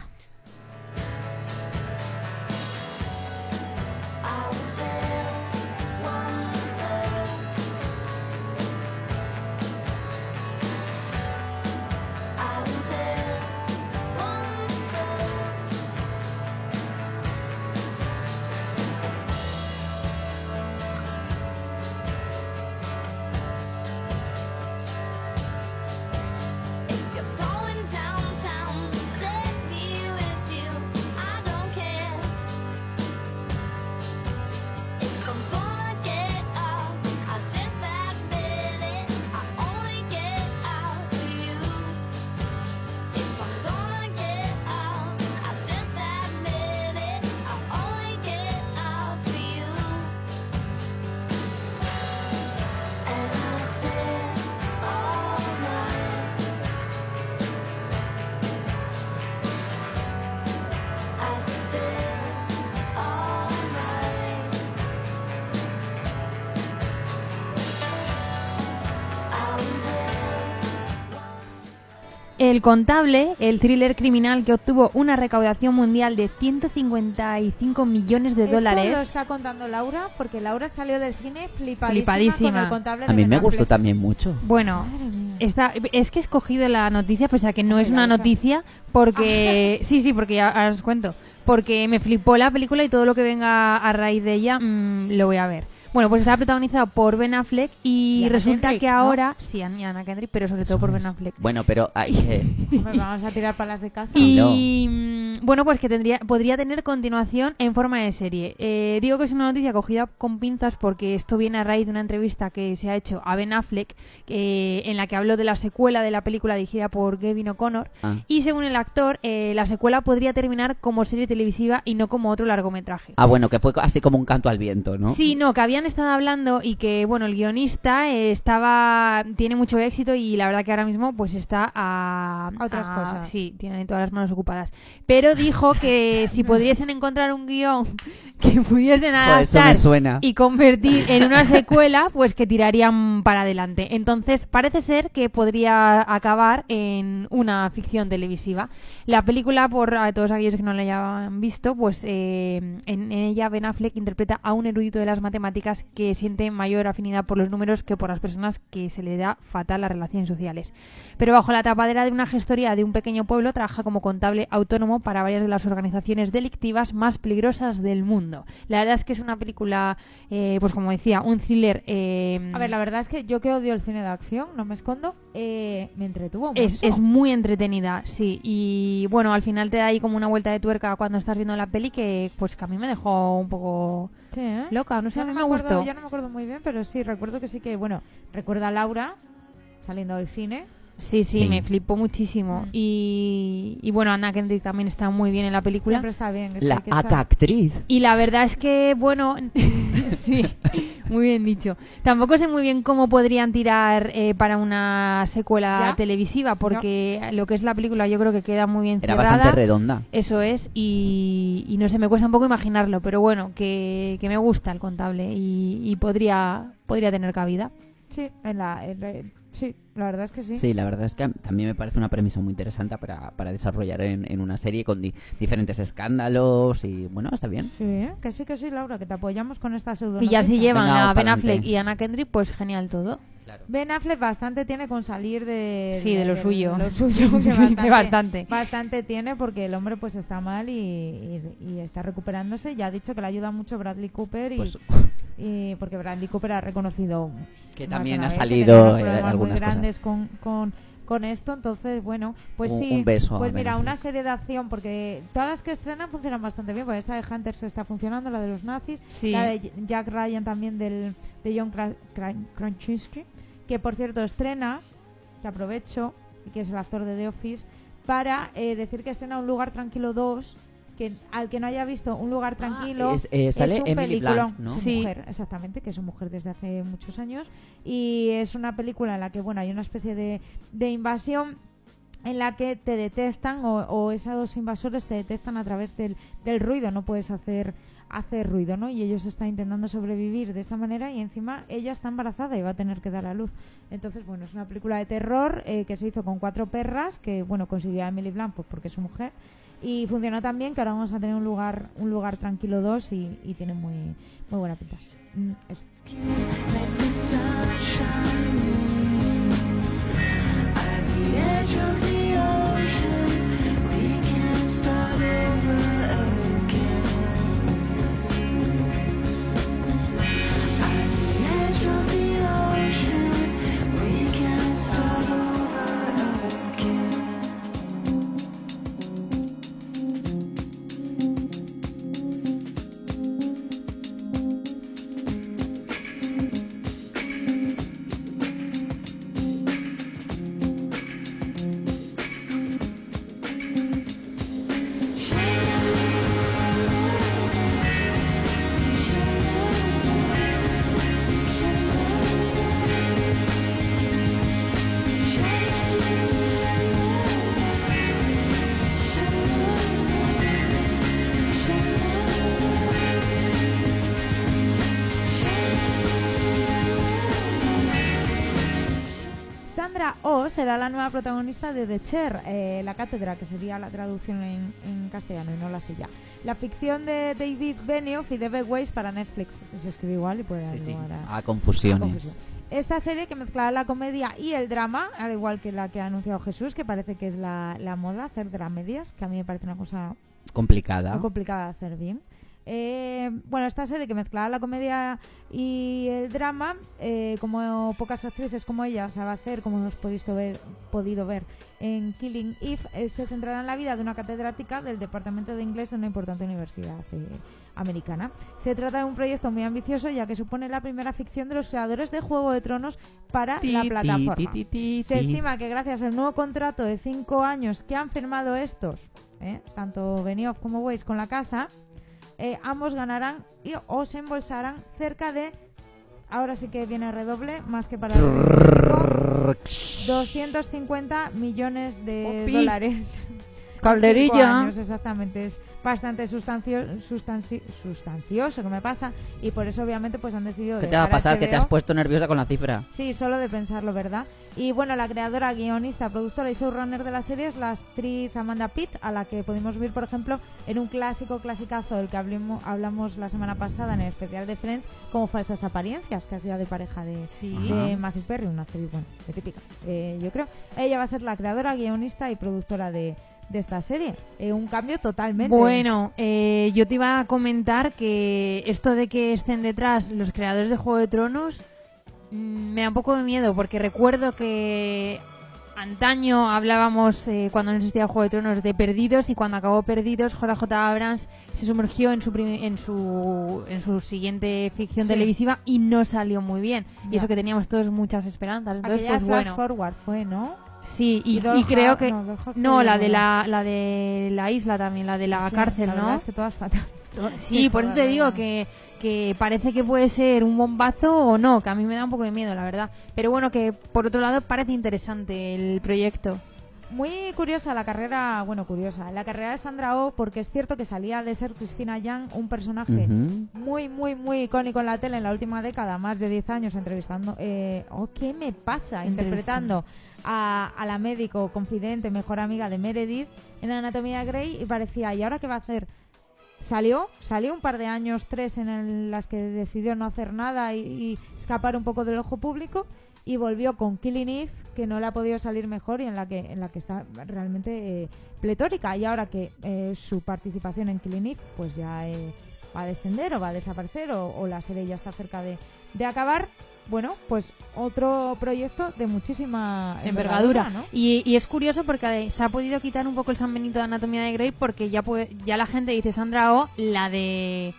[SPEAKER 4] El Contable, el thriller criminal que obtuvo una recaudación mundial de 155 millones de
[SPEAKER 2] Esto lo
[SPEAKER 4] dólares.
[SPEAKER 2] está contando Laura, porque Laura salió del cine flipadísima,
[SPEAKER 4] Flipadísima.
[SPEAKER 2] con el contable
[SPEAKER 3] A mí me gustó también mucho.
[SPEAKER 4] Bueno, está, es que he escogido la noticia, pese a que no
[SPEAKER 2] Ay,
[SPEAKER 4] es una
[SPEAKER 2] Laura.
[SPEAKER 4] noticia, porque... (laughs) Sí, sí, porque ya ahora os cuento. Porque me flipó la película y todo lo que venga a raíz de ella mm, lo voy a ver. Bueno, pues está protagonizado por Ben Affleck y,
[SPEAKER 2] Y
[SPEAKER 4] resulta
[SPEAKER 2] Kendrick,
[SPEAKER 4] que
[SPEAKER 2] ¿no?
[SPEAKER 4] ahora... Sí, Anna Anna Kendrick, pero sobre todo por Ben Affleck.
[SPEAKER 3] Bueno, pero que... (laughs)
[SPEAKER 2] Hombre, vamos a tirar palas de casa.
[SPEAKER 4] Y mm, bueno, pues que tendría, podría tener continuación en forma de serie. Eh, digo que es una noticia cogida con pinzas porque esto viene a raíz de una entrevista que se ha hecho a Ben Affleck eh, en la que habló de la secuela de la película dirigida por Gavin O'Connor.
[SPEAKER 3] Ah.
[SPEAKER 4] Y según el actor, eh, la secuela podría terminar como serie televisiva y no como otro largometraje.
[SPEAKER 3] Ah, bueno, que fue así como un canto al viento, ¿no?
[SPEAKER 4] Sí, no, que habían estado hablando y que, bueno, el guionista eh, estaba tiene mucho éxito y la verdad que ahora mismo pues está a...
[SPEAKER 2] A otras cosas.
[SPEAKER 4] Sí, tiene todas las manos ocupadas. Pero dijo que (laughs) si pudiesen encontrar un guion que pudiesen adaptar y convertir en una secuela, pues que tirarían para adelante. Entonces, parece ser que podría acabar en una ficción televisiva. La película, por a todos aquellos que no la hayan visto, pues eh, en, en ella Ben Affleck interpreta a un erudito de las matemáticas que siente mayor afinidad por los números que por las personas que se le da fatal las relaciones sociales. Pero bajo la tapadera de una gestoría de un pequeño pueblo, trabaja como contable autónomo para varias de las organizaciones delictivas más peligrosas del mundo. La verdad es que es una película, eh, pues como decía, un thriller. eh,
[SPEAKER 2] A ver, la verdad es que yo que odio el cine de acción, no me escondo, eh, me entretuvo mucho.
[SPEAKER 4] es, es muy entretenida, sí. Y bueno, al final te da ahí como una vuelta de tuerca cuando estás viendo la peli que pues que a mí me dejó un poco
[SPEAKER 2] Sí, ¿eh?
[SPEAKER 4] loca. No sé, a mí
[SPEAKER 2] no
[SPEAKER 4] me
[SPEAKER 2] acuerdo-
[SPEAKER 4] gustó.
[SPEAKER 2] Yo no me acuerdo muy bien, pero sí, recuerdo que sí que, bueno, recuerda a Laura saliendo del cine.
[SPEAKER 4] Sí, sí,
[SPEAKER 3] Sí.
[SPEAKER 4] me flipó muchísimo.
[SPEAKER 2] Mm.
[SPEAKER 4] Y, y bueno, Anna Kendrick también está muy bien en la película.
[SPEAKER 2] Siempre está bien. es
[SPEAKER 3] La
[SPEAKER 2] que
[SPEAKER 3] ata actriz.
[SPEAKER 4] Y la verdad es que, bueno, (laughs) sí, muy bien dicho. Tampoco sé muy bien cómo podrían tirar eh, para una secuela
[SPEAKER 2] ¿Ya?
[SPEAKER 4] televisiva, porque lo que es la película yo creo que queda muy bien
[SPEAKER 3] Era
[SPEAKER 4] cerrada.
[SPEAKER 3] bastante redonda.
[SPEAKER 4] Eso es, y, y no sé, me cuesta un poco imaginarlo, pero bueno, que, que me gusta el contable y, y podría, podría tener cabida.
[SPEAKER 2] Sí, en la, en la- sí, la verdad es que sí.
[SPEAKER 3] Sí, la verdad es que también me parece una premisa muy interesante para, para desarrollar en, en una serie con di- diferentes escándalos y bueno, está bien.
[SPEAKER 2] Sí, que sí, que sí, Laura, que te apoyamos con esta pseudo
[SPEAKER 4] Y ya si llevan
[SPEAKER 3] Venga,
[SPEAKER 4] a Ben. Affleck y Anna Kendrick, pues genial todo.
[SPEAKER 2] Ben Affleck bastante tiene con salir de...
[SPEAKER 4] Sí, de lo suyo.
[SPEAKER 2] Lo suyo, (laughs) que bastante,
[SPEAKER 4] bastante.
[SPEAKER 2] bastante tiene porque el hombre pues está mal y, y- y está recuperándose. Ya ha dicho que le ayuda mucho Bradley Cooper y,
[SPEAKER 3] Pues (laughs)
[SPEAKER 2] y porque Bradley Cooper ha reconocido
[SPEAKER 3] que también ha
[SPEAKER 2] vez
[SPEAKER 3] salido eh,
[SPEAKER 2] muy grandes con, con, con esto, entonces bueno, pues
[SPEAKER 3] Un-
[SPEAKER 2] sí,
[SPEAKER 3] un beso a
[SPEAKER 2] pues mira, una serie de acción porque todas las que estrenan funcionan bastante bien, porque esta de Hunters está funcionando, la de los nazis,
[SPEAKER 4] Sí.
[SPEAKER 2] la de Jack Ryan también del de John Kra- Kra- Krasinski, que por cierto estrena, que aprovecho, y que es el actor de The Office, para eh, decir que estrena Un lugar tranquilo 2, que al que no haya visto Un lugar tranquilo
[SPEAKER 3] es- eh, sale
[SPEAKER 2] un
[SPEAKER 3] Emily
[SPEAKER 4] Sí.
[SPEAKER 2] mujer, exactamente, que es su mujer desde hace muchos años. Y es una película en la que, bueno, hay una especie de, de invasión en la que te detectan o, o esos invasores te detectan a través del, del ruido, no puedes hacer hacer ruido, ¿no? Y ellos están intentando sobrevivir de esta manera y encima ella está embarazada y va a tener que dar a luz. Entonces, bueno, es una película de terror eh, que se hizo con cuatro perras, que, bueno, consiguió a Emily Blunt pues, porque es su mujer. Y funcionó tan bien que ahora vamos a tener un lugar un lugar tranquilo 2 y, tiene muy, muy buena pinta. Mm, eso. Será la nueva protagonista de The Chair, eh, la cátedra, que sería la traducción en, en castellano y no la silla. La ficción de David Benioff y David Weiss para Netflix. Se escribe igual y puede
[SPEAKER 3] Sí, sí,
[SPEAKER 2] a-
[SPEAKER 3] a confusiones.
[SPEAKER 2] confusión. Esta serie que mezcla la comedia y el drama, al igual que la que ha anunciado Jesús, que parece que es la, la moda, hacer dramedias, que a mí me parece una cosa
[SPEAKER 3] Complicada.
[SPEAKER 2] muy complicada de hacer bien. Eh, bueno, esta serie que mezclaba la comedia y el drama, eh, como pocas actrices como ella sabe hacer, como hemos podido ver, podido ver en Killing Eve, eh, se centrará en la vida de una catedrática del Departamento de Inglés de una importante universidad eh, americana. Se trata de un proyecto muy ambicioso ya que supone la primera ficción de los creadores de Juego de Tronos para
[SPEAKER 3] Ti,
[SPEAKER 2] la plataforma.
[SPEAKER 3] ti, ti, ti,
[SPEAKER 2] Se
[SPEAKER 3] ti.
[SPEAKER 2] estima que gracias al nuevo contrato de cinco años que han firmado estos, ¿eh? tanto Benioff como Weiss con la casa, eh, ambos ganarán y, o se embolsarán cerca de, ahora sí que viene redoble, más que para el público, 250 millones de dólares.
[SPEAKER 3] Calderilla.
[SPEAKER 2] Años, exactamente, es bastante sustancio, sustanci- sustancioso que me pasa y por eso obviamente pues han decidido
[SPEAKER 3] ¿Qué te va a pasar? Que te has
[SPEAKER 2] HBO.
[SPEAKER 3] puesto nerviosa con la cifra.
[SPEAKER 2] Sí, solo de pensarlo, ¿verdad? Y bueno, la creadora, guionista, productora y showrunner de la serie es la actriz Amanda Pitt, a la que podemos ver, por ejemplo, en un clásico clasicazo del que hablimo- hablamos la semana pasada en el especial de Friends, como Falsas Apariencias, que hacía de pareja de,
[SPEAKER 4] Sí.
[SPEAKER 2] de Matthew Perry, una actriz, bueno, de típica, eh, yo creo. Ella va a ser la creadora, guionista y productora de, de esta serie. Eh, un cambio totalmente.
[SPEAKER 4] Bueno, eh, yo te iba a comentar que esto de que estén detrás los creadores de Juego de Tronos mm, me da un poco de miedo porque recuerdo que antaño hablábamos eh, cuando no existía Juego de Tronos de Perdidos y cuando acabó Perdidos JJ Abrams se sumergió en su en su en su siguiente ficción
[SPEAKER 2] Sí.
[SPEAKER 4] televisiva y no salió muy bien y eso que teníamos todos muchas esperanzas entonces
[SPEAKER 2] Aquella
[SPEAKER 4] pues bueno
[SPEAKER 2] Forward fue, ¿no?
[SPEAKER 4] Sí y, creo que
[SPEAKER 2] no,
[SPEAKER 4] la de la la de la isla también la de la
[SPEAKER 2] Sí,
[SPEAKER 4] cárcel
[SPEAKER 2] la
[SPEAKER 4] no
[SPEAKER 2] verdad es que todas fatal.
[SPEAKER 4] Sí, por eso te digo que, que parece que puede ser un bombazo o no, que a mí me da un poco de miedo, la verdad. Pero bueno, que por otro lado parece interesante el proyecto.
[SPEAKER 2] Muy curiosa la carrera, bueno, curiosa, la carrera de Sandra Oh, porque es cierto que salía de ser Cristina Young, un personaje muy, muy, muy icónico en la tele en la última década, más de 10 años entrevistando. Eh, oh, ¿qué me pasa? Interpretando a, a la médico confidente, mejor amiga de Meredith en Anatomía Grey y parecía, ¿y ahora qué va a hacer? Salió, salió un par de años, tres, en las que decidió no hacer nada y, y escapar un poco del ojo público y volvió con Killing Eve, que no le ha podido salir mejor y en la que, en la que está realmente eh, pletórica. Y ahora que eh, su participación en Killing Eve pues ya eh, va a descender o va a desaparecer o, o la serie ya está cerca de, de acabar, bueno, pues otro proyecto de muchísima
[SPEAKER 4] envergadura.
[SPEAKER 2] ¿no?
[SPEAKER 4] Y, y es curioso porque se ha podido quitar un poco el San Benito de Anatomía de Grey porque ya puede, ya la gente dice Sandra O, la de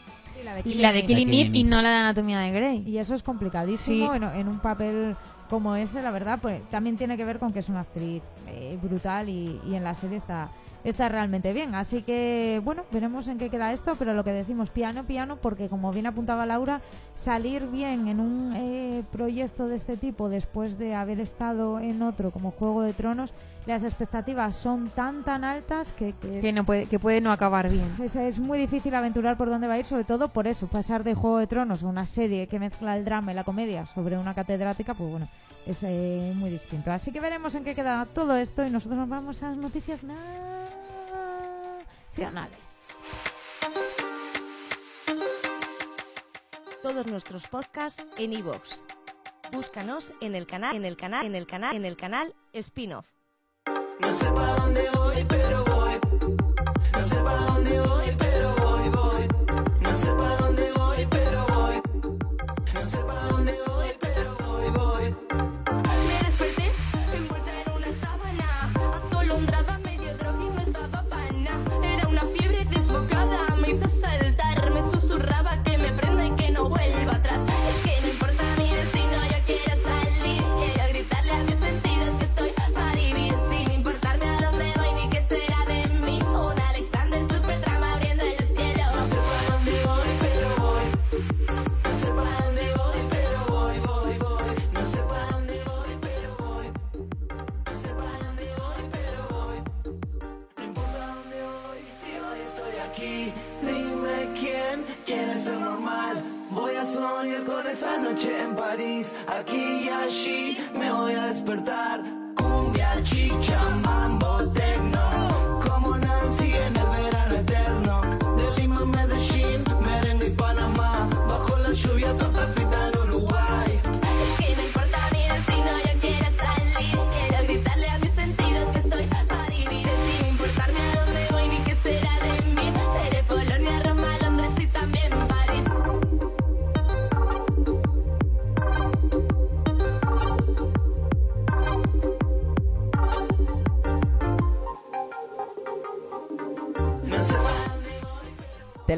[SPEAKER 2] la de
[SPEAKER 4] la de Killing
[SPEAKER 3] Killing
[SPEAKER 4] Eve y no la de Anatomía de Grey.
[SPEAKER 2] Y eso es complicadísimo
[SPEAKER 4] Sí.
[SPEAKER 2] en, en un papel como ese, la verdad, pues también tiene que ver con que es una actriz eh, brutal y, y en la serie está, está realmente bien. Así que, bueno, veremos en qué queda esto, pero lo que decimos, piano, piano, porque como bien apuntaba Laura, salir bien en un eh, proyecto de este tipo después de haber estado en otro como Juego de Tronos, las expectativas son tan, tan altas que... que
[SPEAKER 4] Que no puede que puede no acabar bien.
[SPEAKER 2] es, es muy difícil aventurar por dónde va a ir, sobre todo por eso, pasar de Juego de Tronos a una serie que mezcla el drama y la comedia sobre una catedrática, pues bueno, es eh, muy distinto. Así que veremos en qué queda todo esto y nosotros nos vamos a las noticias
[SPEAKER 1] Todos nuestros podcasts en iVoox. Búscanos en el canal, en el canal, en el canal, en el canal Spin-off.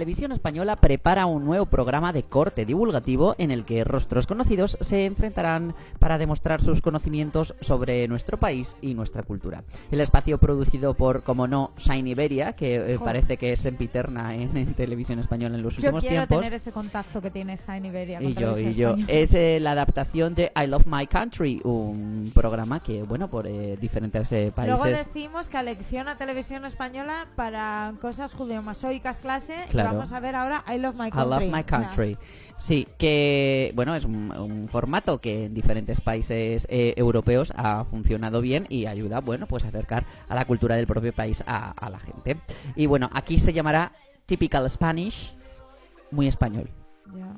[SPEAKER 3] Televisión Española prepara un nuevo programa de corte divulgativo en el que rostros conocidos se enfrentarán para demostrar sus conocimientos sobre nuestro país y nuestra cultura. El espacio producido por, como no, Shine Iberia, que eh, parece que es sempiterna en, en Televisión Española en los
[SPEAKER 2] Yo
[SPEAKER 3] últimos
[SPEAKER 2] quiero
[SPEAKER 3] tiempos.
[SPEAKER 2] tener ese contacto que tiene Shine Iberia. con
[SPEAKER 3] Y yo, y yo.
[SPEAKER 2] Española.
[SPEAKER 3] Es eh, la adaptación de I Love My Country, un programa que, bueno, por eh, diferentes eh,
[SPEAKER 2] Luego
[SPEAKER 3] países.
[SPEAKER 2] decimos que alecciona Televisión Española para cosas judeomasóicas clase
[SPEAKER 3] Claro.
[SPEAKER 2] y vamos a ver ahora I Love My
[SPEAKER 3] I
[SPEAKER 2] Country.
[SPEAKER 3] Love My Country. Sí, que bueno, es un, un formato que en diferentes países eh, europeos ha funcionado bien y ayuda, bueno, pues a acercar a la cultura del propio país a, a la gente. Y bueno, aquí se llamará Typical Spanish, muy español.
[SPEAKER 2] Ya,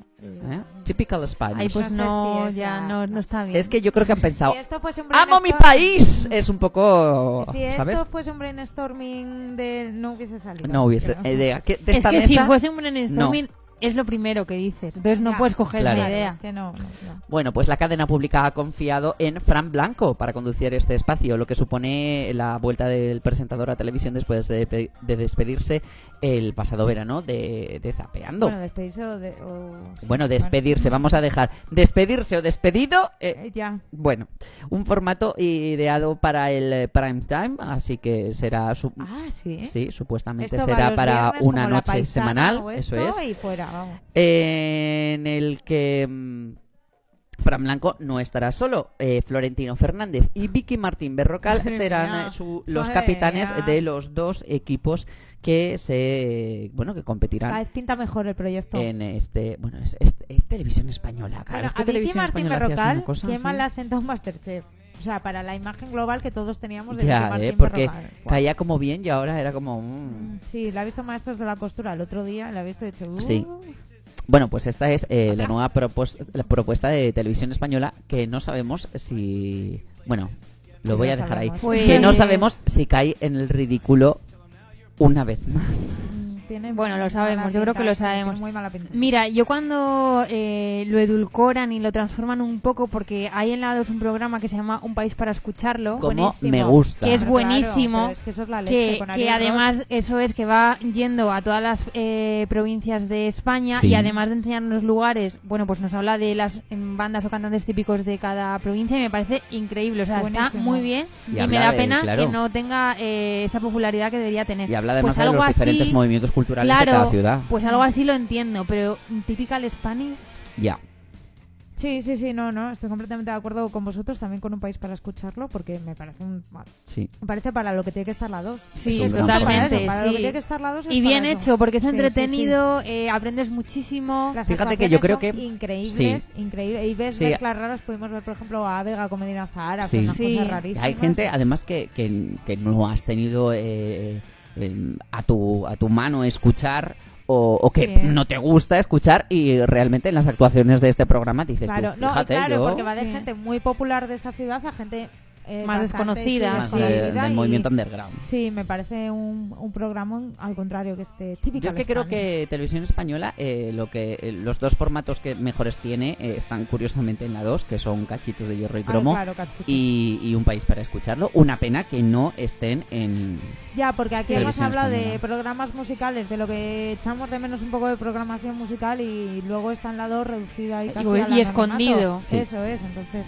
[SPEAKER 3] ¿eh? Typical Spanish.
[SPEAKER 4] Ay, pues
[SPEAKER 2] No sé
[SPEAKER 4] no,
[SPEAKER 2] si es
[SPEAKER 4] ya
[SPEAKER 2] la-
[SPEAKER 4] no, no está bien.
[SPEAKER 3] es que yo creo que han pensado, (laughs)
[SPEAKER 2] Si esto fuese un
[SPEAKER 3] ¡Amo mi país! Es un poco,
[SPEAKER 2] Si esto
[SPEAKER 3] ¿sabes?
[SPEAKER 2] fuese un brainstorming de no hubiese salido.
[SPEAKER 3] No hubiese... eh, de, ¿qué- de
[SPEAKER 4] es
[SPEAKER 3] esta
[SPEAKER 4] que si
[SPEAKER 3] mesa?
[SPEAKER 4] fuese un brainstorming es lo primero que dices. Entonces no
[SPEAKER 2] Ya,
[SPEAKER 4] puedes coger
[SPEAKER 3] Claro.
[SPEAKER 4] esa idea.
[SPEAKER 2] Es que no, no, no.
[SPEAKER 3] Bueno, pues la cadena pública ha confiado en Fran Blanco para conducir este espacio, lo que supone la vuelta del presentador a televisión después de, de despedirse el pasado verano de, de Zapeando.
[SPEAKER 2] Bueno, despedirse o... De, o-
[SPEAKER 3] Bueno, despedirse, vamos a dejar. Despedirse o despedido. eh,
[SPEAKER 2] Eh, ya.
[SPEAKER 3] bueno, un formato ideado para el prime time, así que será. su-
[SPEAKER 2] Ah, sí.
[SPEAKER 3] Sí, supuestamente
[SPEAKER 2] Esto
[SPEAKER 3] será para
[SPEAKER 2] viernes
[SPEAKER 3] una noche
[SPEAKER 2] Paisana
[SPEAKER 3] semanal, eso es.
[SPEAKER 2] Y fuera, vamos.
[SPEAKER 3] en el que mm, Fran Blanco no estará solo. Eh, Florentino Fernández y Vicky Martín Berrocal serán su- los capitanes de los dos equipos que se bueno que
[SPEAKER 2] Cada
[SPEAKER 3] competirán
[SPEAKER 2] vez pinta mejor el proyecto.
[SPEAKER 3] en este bueno es, es- es televisión española cada
[SPEAKER 2] Bueno,
[SPEAKER 3] vez que
[SPEAKER 2] a Vicky
[SPEAKER 3] televisión
[SPEAKER 2] Martín
[SPEAKER 3] española
[SPEAKER 2] Berrocal,
[SPEAKER 3] una cosa
[SPEAKER 2] qué
[SPEAKER 3] así.
[SPEAKER 2] mal le ha sentado un Masterchef. O sea, para la imagen global que todos teníamos de
[SPEAKER 3] ya
[SPEAKER 2] Martín
[SPEAKER 3] eh, porque
[SPEAKER 2] Berrocal.
[SPEAKER 3] Caía como bien y ahora era como mm.
[SPEAKER 2] Sí, la he visto Maestros de la Costura el otro día, la he visto y he dicho... "Uh".
[SPEAKER 3] Sí. Bueno, pues esta es eh, la nueva propos- la propuesta de televisión española que no sabemos si... Bueno, lo
[SPEAKER 2] Sí,
[SPEAKER 3] voy a dejar ahí.
[SPEAKER 2] sabemos.
[SPEAKER 4] Pues-
[SPEAKER 3] Que no sabemos si cae en el ridículo una vez más.
[SPEAKER 2] Mm, Tiene
[SPEAKER 4] Bueno, lo sabemos, yo creo que lo sabemos.
[SPEAKER 2] Muy mala pinta.
[SPEAKER 4] Mira, yo cuando eh, lo edulcoran y lo transforman un poco, porque hay en la 2 un programa que se llama Un País para Escucharlo,
[SPEAKER 3] Como me gusta.
[SPEAKER 4] que es buenísimo,
[SPEAKER 2] es que eso es la leche
[SPEAKER 4] que,
[SPEAKER 2] con
[SPEAKER 4] que
[SPEAKER 2] Ariel Roth.
[SPEAKER 4] además eso es que va yendo a todas las eh, provincias de España
[SPEAKER 3] Sí.
[SPEAKER 4] y además de enseñarnos lugares, bueno, pues nos habla de las em, bandas o cantantes típicos de cada provincia y me parece increíble, o sea, está muy bien
[SPEAKER 3] Y
[SPEAKER 4] me da
[SPEAKER 3] de-
[SPEAKER 4] pena
[SPEAKER 3] claro.
[SPEAKER 4] que no tenga eh, esa popularidad que debería tener.
[SPEAKER 3] Y habla además
[SPEAKER 4] Pues
[SPEAKER 3] de los
[SPEAKER 4] algo
[SPEAKER 3] diferentes
[SPEAKER 4] así-
[SPEAKER 3] movimientos culturales
[SPEAKER 4] claro,
[SPEAKER 3] de cada ciudad.
[SPEAKER 4] Pues algo así lo entiendo, pero typical Spanish
[SPEAKER 3] Ya.
[SPEAKER 2] Sí, sí, sí, no, no, estoy completamente de acuerdo con vosotros, también con un país para escucharlo, porque me parece un,
[SPEAKER 3] Sí.
[SPEAKER 2] me parece para lo que tiene que estar la 2.
[SPEAKER 4] Sí,
[SPEAKER 3] Es
[SPEAKER 4] totalmente.
[SPEAKER 2] Para, lo que tiene que estar la 2
[SPEAKER 4] Y bien hecho, porque es
[SPEAKER 2] Sí, sí, sí.
[SPEAKER 4] entretenido, eh, aprendes muchísimo.
[SPEAKER 2] Las
[SPEAKER 3] Fíjate que yo creo
[SPEAKER 2] son
[SPEAKER 3] que-
[SPEAKER 2] increíbles, increíbles. Y ves
[SPEAKER 3] Sí.
[SPEAKER 2] mezclas raras, pudimos ver, por ejemplo, a Vega con Medina Zahara,
[SPEAKER 3] Sí.
[SPEAKER 2] con unas
[SPEAKER 4] Sí.
[SPEAKER 2] cosas rarísimas.
[SPEAKER 3] Hay gente, además, que, que, que no has tenido eh, eh, a, tu, a tu mano escuchar o, o que
[SPEAKER 2] Sí.
[SPEAKER 3] no te gusta escuchar y realmente en las actuaciones de este programa dices,
[SPEAKER 2] Claro,
[SPEAKER 3] pues,
[SPEAKER 2] no,
[SPEAKER 3] fíjate,
[SPEAKER 2] claro,
[SPEAKER 3] yo-
[SPEAKER 2] porque va de
[SPEAKER 4] Sí.
[SPEAKER 2] gente muy popular de esa ciudad a gente eh,
[SPEAKER 4] Más desconocida,
[SPEAKER 3] más
[SPEAKER 4] sí.
[SPEAKER 3] de- del
[SPEAKER 2] y-
[SPEAKER 3] movimiento underground.
[SPEAKER 2] Sí, me parece un, un programa al contrario que este típico.
[SPEAKER 3] Yo es que creo que Televisión Española, eh, lo que eh, los dos formatos que mejores tiene eh, están curiosamente en la 2, que son Cachitos de Hierro y Cromo,
[SPEAKER 2] claro, cachitos.
[SPEAKER 3] y, y Un País para Escucharlo. Una pena que no estén en...
[SPEAKER 2] Ya, porque aquí
[SPEAKER 3] Sí.
[SPEAKER 2] hemos hablado de
[SPEAKER 3] española.
[SPEAKER 2] programas musicales, de lo que echamos de menos un poco de programación musical y luego está en la 2 reducida y casi
[SPEAKER 4] Y- y escondido.
[SPEAKER 3] Sí.
[SPEAKER 2] Eso es, entonces.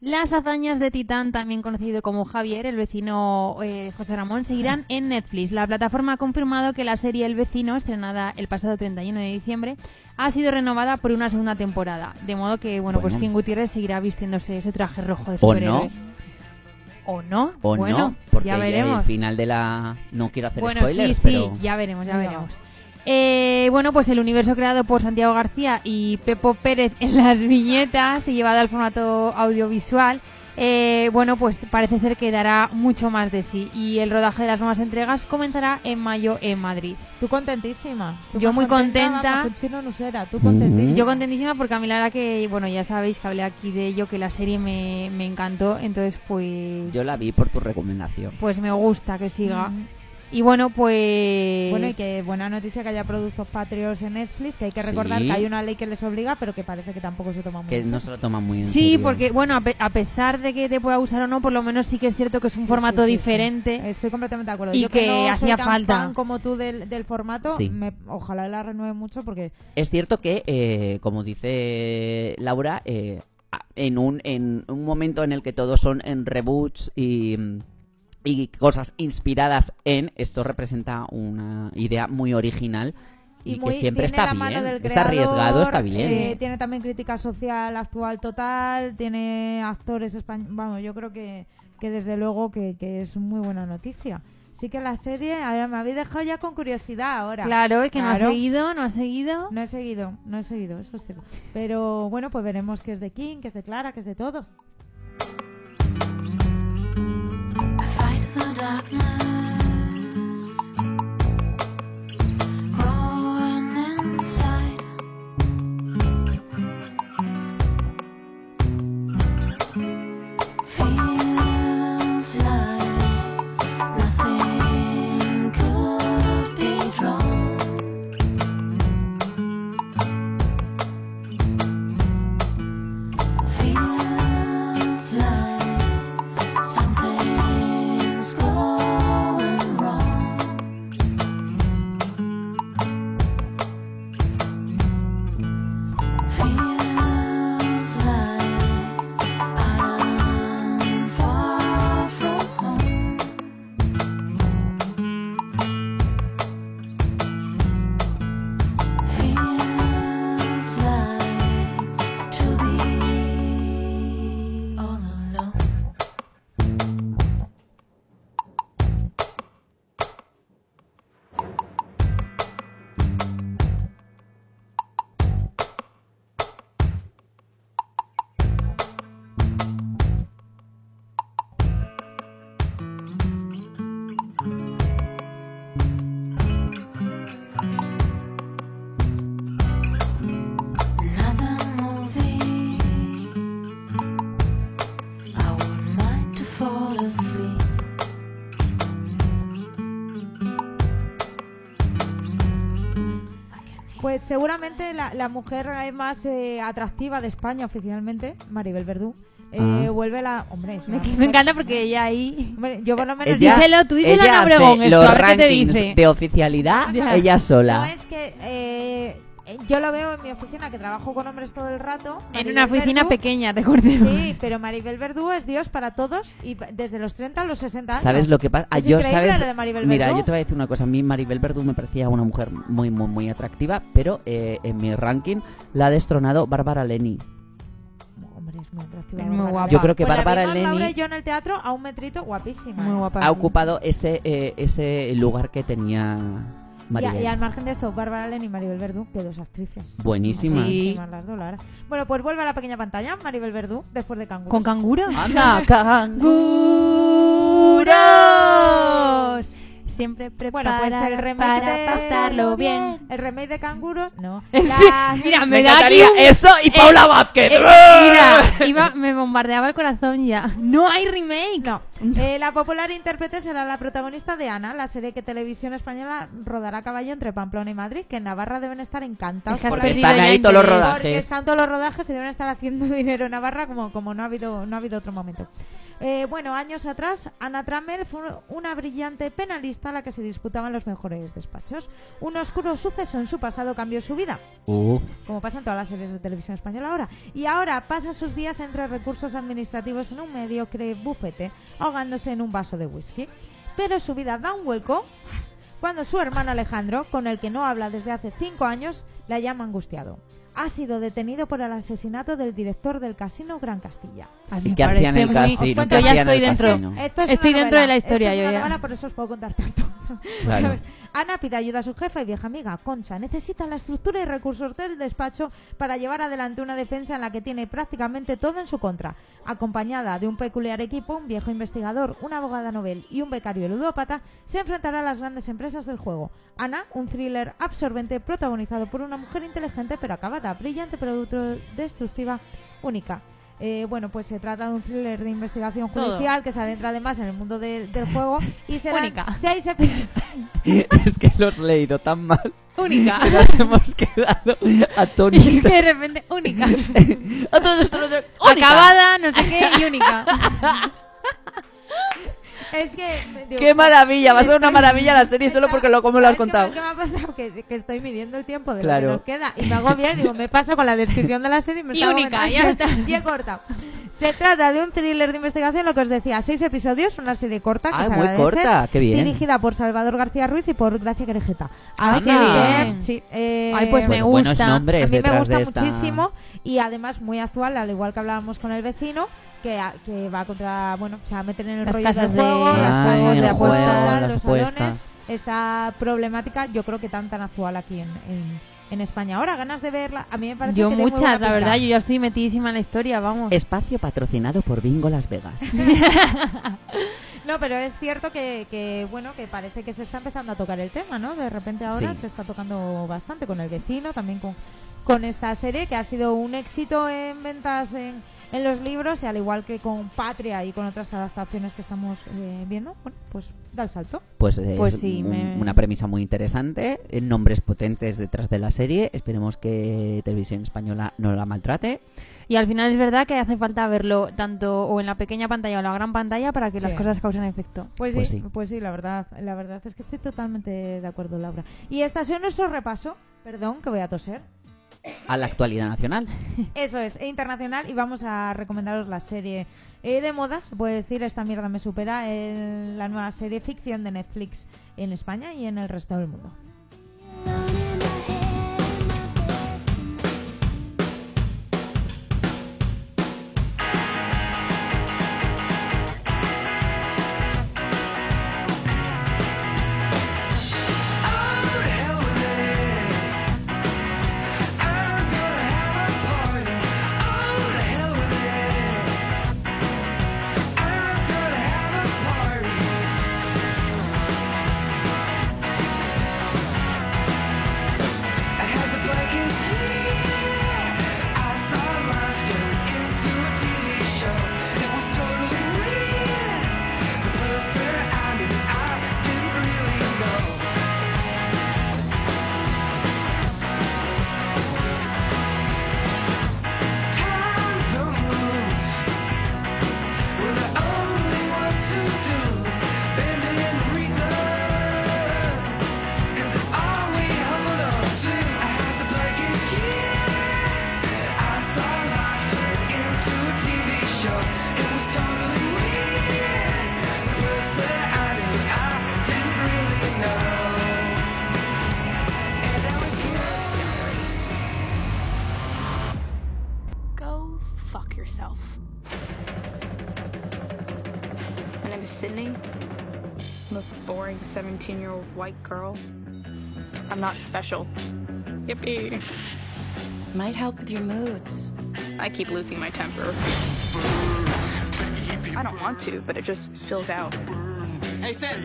[SPEAKER 4] Las hazañas de Titán, también conocido como Javier, el vecino eh, José Ramón, seguirán en Netflix. La plataforma ha confirmado que la serie El vecino, estrenada el pasado 31 de diciembre, ha sido renovada por una segunda temporada. De modo que, bueno, pues. King Gutiérrez seguirá vistiéndose ese traje rojo de
[SPEAKER 3] ¿O
[SPEAKER 4] superhéroe.
[SPEAKER 3] no?
[SPEAKER 4] ¿O no?
[SPEAKER 3] O
[SPEAKER 4] bueno,
[SPEAKER 3] no, porque
[SPEAKER 4] ya
[SPEAKER 3] el
[SPEAKER 4] veremos.
[SPEAKER 3] final de la... No quiero hacer
[SPEAKER 4] bueno,
[SPEAKER 3] spoilers,
[SPEAKER 4] sí,
[SPEAKER 3] pero...
[SPEAKER 4] sí, ya veremos, ya veremos. Eh, bueno, pues el universo creado por Santiago García y Pepo Pérez en las viñetas y llevado al formato audiovisual, eh, bueno, pues parece ser que dará mucho más de sí. Y el rodaje de las nuevas entregas comenzará en mayo en Madrid.
[SPEAKER 2] Tú contentísima. Tú
[SPEAKER 4] Yo muy contenta.
[SPEAKER 2] vamos, que un chino no será. Tú contentísima.
[SPEAKER 4] Yo contentísima porque a mí la verdad que, bueno, ya sabéis que hablé aquí de ello, que la serie me, me encantó, entonces pues,
[SPEAKER 3] Yo la vi por tu recomendación.
[SPEAKER 4] pues me gusta que siga. Y bueno, pues...
[SPEAKER 2] Bueno, y que buena noticia que haya productos patrios en Netflix, que hay que recordar
[SPEAKER 3] Sí.
[SPEAKER 2] que hay una ley que les obliga, pero que parece que tampoco se toma muy
[SPEAKER 3] Que
[SPEAKER 2] en
[SPEAKER 3] no
[SPEAKER 2] serio.
[SPEAKER 3] se lo toma muy en
[SPEAKER 4] Sí,
[SPEAKER 3] serio.
[SPEAKER 4] porque bueno, a, pe- a pesar de que te pueda gustar o no, por lo menos sí que es cierto que es un
[SPEAKER 2] Sí,
[SPEAKER 4] formato
[SPEAKER 2] sí, sí, sí.
[SPEAKER 4] diferente.
[SPEAKER 2] Estoy completamente de acuerdo.
[SPEAKER 4] Y
[SPEAKER 2] Yo
[SPEAKER 4] que
[SPEAKER 2] no soy
[SPEAKER 4] hacía
[SPEAKER 2] tan
[SPEAKER 4] falta.
[SPEAKER 2] fan como tú del, del formato,
[SPEAKER 3] Sí.
[SPEAKER 2] me- ojalá la renueve mucho porque
[SPEAKER 3] Es cierto que, eh, como dice Laura, eh, en, un, en un momento en el que todos son en reboots y, y cosas inspiradas en, esto representa una idea muy original y,
[SPEAKER 2] muy-
[SPEAKER 3] que siempre está bien.
[SPEAKER 2] del
[SPEAKER 3] Es
[SPEAKER 2] creador,
[SPEAKER 3] arriesgado, está bien.
[SPEAKER 2] eh, tiene también crítica social actual total, tiene actores españoles. Vamos, yo creo que, que desde luego que, que es muy buena noticia. Sí que la serie, ahora me habéis dejado ya con curiosidad ahora.
[SPEAKER 4] Claro, es que no ha
[SPEAKER 2] Claro.
[SPEAKER 4] seguido, no ha segudo.
[SPEAKER 2] No he seguido, no he seguido, eso es cierto. Pero bueno, pues veremos que es de King, que es de Clara, que es de todos.
[SPEAKER 5] Fight the
[SPEAKER 2] Pues seguramente la, la mujer más eh, atractiva de España oficialmente, Maribel Verdú, eh,
[SPEAKER 3] Ah.
[SPEAKER 2] vuelve la... Hombre, es
[SPEAKER 4] Me, (laughs) encanta porque ella ahí...
[SPEAKER 2] Hombre, yo por lo menos...
[SPEAKER 3] Ella-
[SPEAKER 4] Díselo, tú díselo
[SPEAKER 3] ella
[SPEAKER 4] a Obregón, esto,
[SPEAKER 3] los
[SPEAKER 4] a ver qué te
[SPEAKER 3] rankings
[SPEAKER 4] dice.
[SPEAKER 3] de oficialidad,
[SPEAKER 4] Ya.
[SPEAKER 3] ella
[SPEAKER 2] No
[SPEAKER 3] sola.
[SPEAKER 2] es que eh, yo lo veo en mi oficina que trabajo con hombres todo el rato.
[SPEAKER 4] En una oficina
[SPEAKER 2] Verdú-
[SPEAKER 4] pequeña, recordemos.
[SPEAKER 2] Sí, pero Maribel Verdú es Dios para todos y desde los 30 a los 60 años.
[SPEAKER 3] ¿Sabes lo que pasa? Ah, yo, ¿sabes?
[SPEAKER 2] lo de Maribel
[SPEAKER 3] Mira,
[SPEAKER 2] Verdú.
[SPEAKER 3] yo te voy a decir una cosa. A mí Maribel Verdú me parecía una mujer muy, muy, muy atractiva, pero eh, en mi ranking la ha destronado Bárbara Leni.
[SPEAKER 2] Hombre, es muy atractiva.
[SPEAKER 4] Es muy
[SPEAKER 2] Bárbara
[SPEAKER 4] guapa.
[SPEAKER 3] Yo creo que
[SPEAKER 2] Pues la
[SPEAKER 3] Bárbara Leni
[SPEAKER 2] yo en el teatro a un metrito, guapísima.
[SPEAKER 4] Muy
[SPEAKER 2] ¿eh?
[SPEAKER 4] guapa.
[SPEAKER 3] ha ocupado ese, eh, ese lugar que tenía Maribel.
[SPEAKER 2] y al margen de esto, Bárbara Leni y Maribel Verdú, que dos actrices.
[SPEAKER 3] Buenísimas.
[SPEAKER 4] Sí.
[SPEAKER 2] Buenísimas las dos, la. Bueno, pues vuelve a la pequeña pantalla, Maribel Verdú, después de Canguro.
[SPEAKER 4] ¿Con canguro?
[SPEAKER 3] ¡Anda, (laughs)
[SPEAKER 4] ¡Canguros! Siempre
[SPEAKER 2] Bueno,
[SPEAKER 4] preparada
[SPEAKER 2] pues el remake
[SPEAKER 4] para
[SPEAKER 2] de...
[SPEAKER 4] pasarlo bien.
[SPEAKER 2] El remake de Canguros, no. (laughs)
[SPEAKER 4] Sí,
[SPEAKER 2] La-
[SPEAKER 4] Mira, me,
[SPEAKER 3] Me
[SPEAKER 4] da aquí
[SPEAKER 3] encantaría
[SPEAKER 4] un-
[SPEAKER 3] eso y Paula Vázquez.
[SPEAKER 4] Eh, mira, (laughs) iba, me bombardeaba el corazón ya. No hay remake.
[SPEAKER 2] No. Eh, la popular intérprete será la protagonista de Ana, la serie que Televisión Española rodará a caballo entre Pamplona y Madrid, que en Navarra deben estar encantados por la
[SPEAKER 3] están ahí todos los
[SPEAKER 4] interés.
[SPEAKER 2] Porque
[SPEAKER 3] rodajes.
[SPEAKER 2] están todos los rodajes y deben estar haciendo (laughs) dinero en Navarra como, como no, ha habido, no ha habido otro momento. Eh, bueno, años atrás, Ana Trammell fue una brillante penalista a la que se disputaban los mejores despachos. Un oscuro suceso en su pasado cambió su vida,
[SPEAKER 3] Uh,
[SPEAKER 2] como pasa en todas las series de televisión española ahora. Y ahora pasa sus días entre recursos administrativos en un mediocre bufete, ahogándose en un vaso de whisky. Pero su vida da un vuelco cuando su hermano Alejandro, con el que no habla desde hace cinco años, la llama angustiado. ha sido detenido por el asesinato del director del casino Gran Castilla.
[SPEAKER 3] ¿Y qué hacía en el casino?
[SPEAKER 2] Os
[SPEAKER 3] ¿Qué
[SPEAKER 2] cuento-
[SPEAKER 4] Yo ya estoy dentro.
[SPEAKER 2] Esto es
[SPEAKER 4] Estoy dentro de la
[SPEAKER 2] novela,
[SPEAKER 4] historia,
[SPEAKER 2] esto es
[SPEAKER 4] yo
[SPEAKER 2] una
[SPEAKER 4] ya.
[SPEAKER 2] novela, por eso os puedo contar tanto.
[SPEAKER 3] Claro. (laughs)
[SPEAKER 2] Ana pide ayuda a su jefa y vieja amiga, Concha. Necesita la estructura y recursos del despacho para llevar adelante una defensa en la que tiene prácticamente todo en su contra. Acompañada de un peculiar equipo, un viejo investigador, una abogada novel y un becario ludópata, se enfrentará a las grandes empresas del juego. Ana, un thriller absorbente protagonizado por una mujer inteligente pero acabada, brillante pero destructiva, única. Eh, bueno, pues se trata de un thriller de investigación
[SPEAKER 4] Todo.
[SPEAKER 2] judicial que se adentra además en el mundo del, del juego y (laughs) serán
[SPEAKER 4] Única.
[SPEAKER 2] seis (laughs) episodios.
[SPEAKER 3] es que lo has leído tan mal
[SPEAKER 4] Única.
[SPEAKER 3] que (laughs) nos hemos quedado
[SPEAKER 4] es
[SPEAKER 3] atónitos.
[SPEAKER 4] que de repente, única.
[SPEAKER 3] A todo esto, ¡Única!
[SPEAKER 4] Acabada, no sé qué, y única.
[SPEAKER 2] Es que. digo,
[SPEAKER 3] ¡Qué maravilla! Va a ser una maravilla la serie solo porque lo, como lo has
[SPEAKER 2] ¿sabes qué
[SPEAKER 3] contado.
[SPEAKER 2] ¿Qué me ha pasado? Que, que estoy midiendo el tiempo de
[SPEAKER 3] Claro.
[SPEAKER 2] lo que nos queda y me hago bien. Digo, me paso con la descripción de la serie y me
[SPEAKER 4] Y única, ya está. (laughs)
[SPEAKER 2] Y he cortado. Se trata de un thriller de investigación, lo que os decía, seis episodios, una serie corta que
[SPEAKER 3] Ah,
[SPEAKER 2] se
[SPEAKER 3] muy
[SPEAKER 2] agradece,
[SPEAKER 3] corta, qué bien.
[SPEAKER 2] Dirigida por Salvador García Ruiz y por Gracia Querejeta.
[SPEAKER 4] Ah,
[SPEAKER 2] Así
[SPEAKER 4] qué
[SPEAKER 2] que, sí, eh,
[SPEAKER 4] Ay, pues me
[SPEAKER 3] buenos
[SPEAKER 4] gusta.
[SPEAKER 3] nombres
[SPEAKER 2] a mí me gusta
[SPEAKER 3] de esta...
[SPEAKER 2] muchísimo y además muy actual, al igual que hablábamos con el vecino, que, a- que va contra, bueno, se va a meter en el
[SPEAKER 4] Las
[SPEAKER 2] rollo
[SPEAKER 4] casas
[SPEAKER 2] del juego,
[SPEAKER 4] de-
[SPEAKER 2] las
[SPEAKER 3] Ah,
[SPEAKER 2] casas de
[SPEAKER 3] juego,
[SPEAKER 2] apuestas, los
[SPEAKER 3] apuestas.
[SPEAKER 2] salones. Esta problemática yo creo que tan tan actual aquí en, en, en España. Ahora, ganas de verla, a mí me parece
[SPEAKER 4] Yo
[SPEAKER 2] que
[SPEAKER 4] muchas,
[SPEAKER 2] buena
[SPEAKER 4] la verdad,
[SPEAKER 2] pinta.
[SPEAKER 4] yo ya estoy metidísima en la historia, vamos.
[SPEAKER 3] Espacio patrocinado por Bingo Las Vegas. (laughs)
[SPEAKER 2] No, pero es cierto que, que, bueno, que parece que se está empezando a tocar el tema, ¿no? De repente ahora
[SPEAKER 3] Sí.
[SPEAKER 2] se está tocando bastante con el vecino, también con, con esta serie que ha sido un éxito en ventas en, en los libros y al igual que con Patria y con otras adaptaciones que estamos eh, viendo, bueno, pues da el salto.
[SPEAKER 3] Pues, es
[SPEAKER 4] Pues sí,
[SPEAKER 3] un-
[SPEAKER 4] me-
[SPEAKER 3] una premisa muy interesante, eh, nombres potentes detrás de la serie. Esperemos que Televisión Española no la maltrate.
[SPEAKER 4] Y al final es verdad que hace falta verlo tanto o en la pequeña pantalla o en la gran pantalla para que las
[SPEAKER 2] Sí.
[SPEAKER 4] cosas causen efecto.
[SPEAKER 2] Pues,
[SPEAKER 3] Pues
[SPEAKER 2] sí,
[SPEAKER 3] sí.
[SPEAKER 2] pues sí, la verdad, la verdad es que estoy totalmente de acuerdo, Laura. Y este ha sido nuestro repaso, perdón, que voy a toser.
[SPEAKER 3] A la actualidad nacional.
[SPEAKER 2] Eso es, e internacional y vamos a recomendaros la serie eh, de modas, se puede decir, esta mierda me supera, el- la nueva serie ficción de Netflix en España y en el resto del mundo.
[SPEAKER 6] Yourself. My name is Sydney. I'm a boring 17 year old white girl. I'm not special. Yippee.
[SPEAKER 7] Might help with your moods.
[SPEAKER 6] I keep losing my temper. I don't want to, but it just spills out.
[SPEAKER 8] Hey, Sid.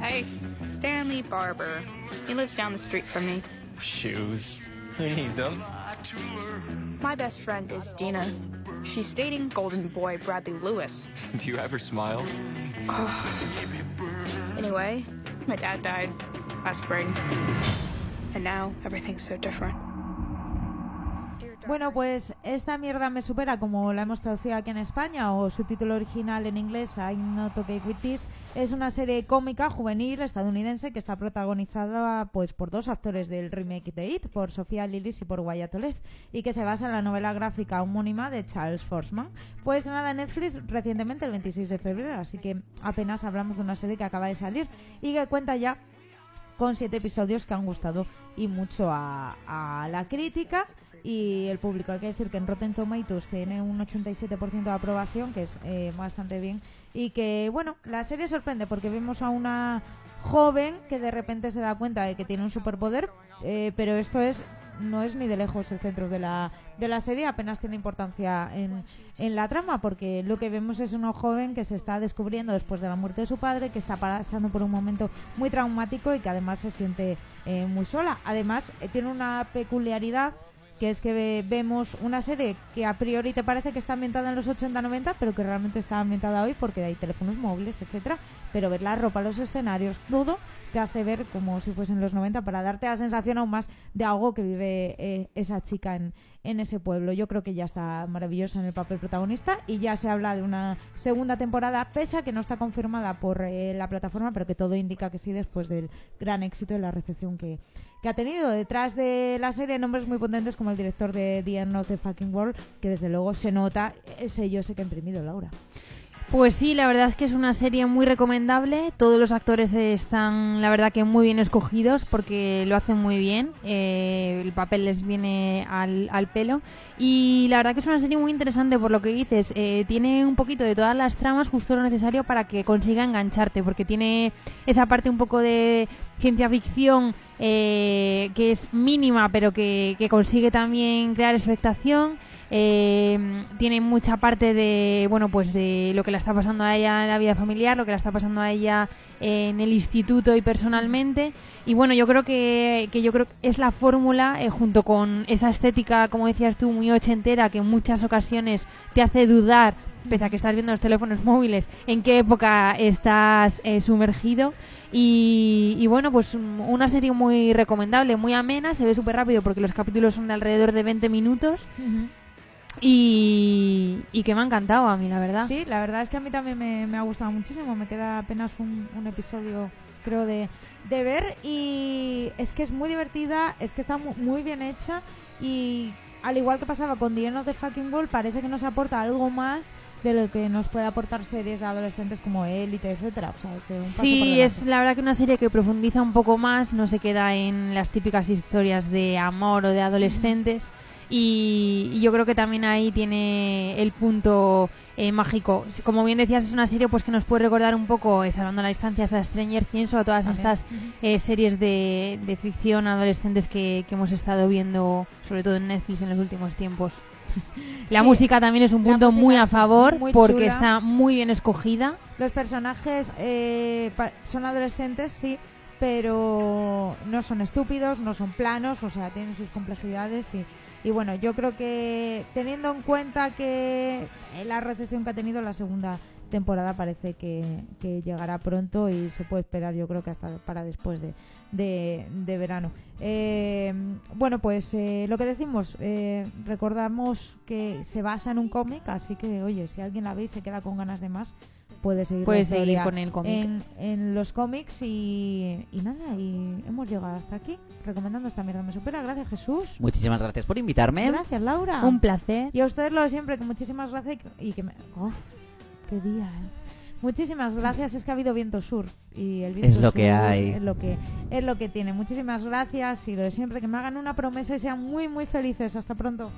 [SPEAKER 6] Hey, Stanley Barber. He lives down the street from me.
[SPEAKER 9] Shoes. Who needs them?
[SPEAKER 6] My best friend is Dina. She's dating Golden Boy Bradley Lewis. (laughs)
[SPEAKER 9] Do you ever smile? (sighs)
[SPEAKER 6] Anyway, my dad died last spring. And now everything's so different.
[SPEAKER 2] Bueno, pues esta mierda me supera, como la hemos traducido aquí en España, o su título original en inglés, I'm Not Okay With This, es una serie cómica juvenil estadounidense que está protagonizada pues por dos actores del remake de It, por Sofía Lillis y por Wyatt Olev, y que se basa en la novela gráfica homónima de Charles Forsman. Pues nada, Netflix recientemente, el 26 de febrero, así que apenas hablamos de una serie que acaba de salir y que cuenta ya con siete episodios que han gustado y mucho a la crítica y el público. Hay que decir que en Rotten Tomatoes tiene un 87% de aprobación, que es eh, bastante bien. Y que, bueno, la serie sorprende porque vemos a una joven que de repente se da cuenta de que tiene un superpoder, eh, pero esto es no es ni de lejos el centro de la, de la serie, apenas tiene importancia en, en la trama, porque lo que vemos es una joven que se está descubriendo después de la muerte de su padre, que está pasando por un momento muy traumático y que además se siente eh, muy sola. Además, eh, tiene una peculiaridad que es que ve- vemos una serie que a priori te parece que está ambientada en los 80-90, pero que realmente está ambientada hoy porque hay teléfonos móviles, etcétera, pero ver la ropa, los escenarios, todo te hace ver como si fuesen los 90 para darte la sensación aún más de algo que vive eh, esa chica en, en ese pueblo. Yo creo que ya está maravillosa en el papel protagonista y ya se habla de una segunda temporada, pese a que no está confirmada por eh, la plataforma, pero que todo indica que sí después del gran éxito y la recepción que, que ha tenido. Detrás de la serie nombres muy potentes como el director de The End of the Fucking World, que desde luego se nota el sello ese que ha imprimido Laura.
[SPEAKER 4] Pues sí, la verdad es que es una serie muy recomendable. Todos los actores están, la verdad, que muy bien escogidos porque lo hacen muy bien. Eh, el papel les viene al, pelo. Y la verdad que es una serie muy interesante por lo que dices. Eh, tiene un poquito de todas las tramas, justo lo necesario para que consiga engancharte, porque tiene esa parte un poco de ciencia ficción eh, que es mínima, pero que consigue también crear expectación. Eh, tiene mucha parte de bueno pues de lo que le está pasando a ella en la vida familiar lo que le está pasando a ella en el instituto y personalmente. Y bueno yo creo que, que yo creo es la fórmula eh, junto con esa estética como decías tú muy ochentera que en muchas ocasiones te hace dudar pese a que estás viendo los teléfonos (laughs) móviles en qué época estás eh, sumergido. Y, y bueno pues un- una serie muy recomendable muy amena se ve súper rápido porque los capítulos son de alrededor de 20 minutos y, y que me ha encantado a mí, la verdad.
[SPEAKER 2] Sí, la verdad es que a mí también me, me ha gustado muchísimo. Me queda apenas un, un episodio, creo, de, de ver. Y es que es muy divertida, es que está mu- muy bien hecha. Y al igual que pasaba con The End of the Fucking Ball, parece que nos aporta algo más de lo que nos puede aportar series de adolescentes como Élite, etcétera. O sea, es un paso
[SPEAKER 4] Sí, es la verdad que una serie que profundiza un poco más, no se queda en las típicas historias de amor o de adolescentes. Y, y yo creo que también ahí tiene el punto eh, mágico. Como bien decías, es una serie pues que nos puede recordar un poco, eh, salvando la distancia, a Stranger Things o a todas estas eh, series de, de ficción adolescentes que, que hemos estado viendo, sobre todo en Netflix en los últimos tiempos. (laughs) La
[SPEAKER 2] Sí,
[SPEAKER 4] música también es un punto muy a favor
[SPEAKER 2] muy
[SPEAKER 4] porque está muy bien escogida.
[SPEAKER 2] Los personajes eh, son adolescentes, sí, pero no son estúpidos, no son planos, o sea, tienen sus complejidades y, y bueno, yo creo que teniendo en cuenta que eh, la recepción que ha tenido la segunda temporada parece que, llegará pronto y se puede esperar yo creo que hasta para después de, de, de verano. Eh, bueno, pues eh, lo que decimos, eh, recordamos que se basa en un cómic, así que oye, si alguien la ve y se queda con ganas de más, puede seguir,
[SPEAKER 4] Puede seguir con el cómic.
[SPEAKER 2] En, en los cómics y, y nada, y hemos llegado hasta aquí recomendando esta mierda me supera. Gracias Jesús.
[SPEAKER 3] Muchísimas gracias por invitarme.
[SPEAKER 2] Gracias Laura.
[SPEAKER 4] Un placer.
[SPEAKER 2] Y a ustedes lo de siempre, que muchísimas gracias y que, y que me... ¡Uf! ¡Qué día! eh. Muchísimas gracias, es que ha habido viento sur y el viento
[SPEAKER 3] Es lo que hay.
[SPEAKER 2] Es lo que, es lo que tiene. Muchísimas gracias y lo de siempre, que me hagan una promesa y sean muy, muy felices. Hasta pronto.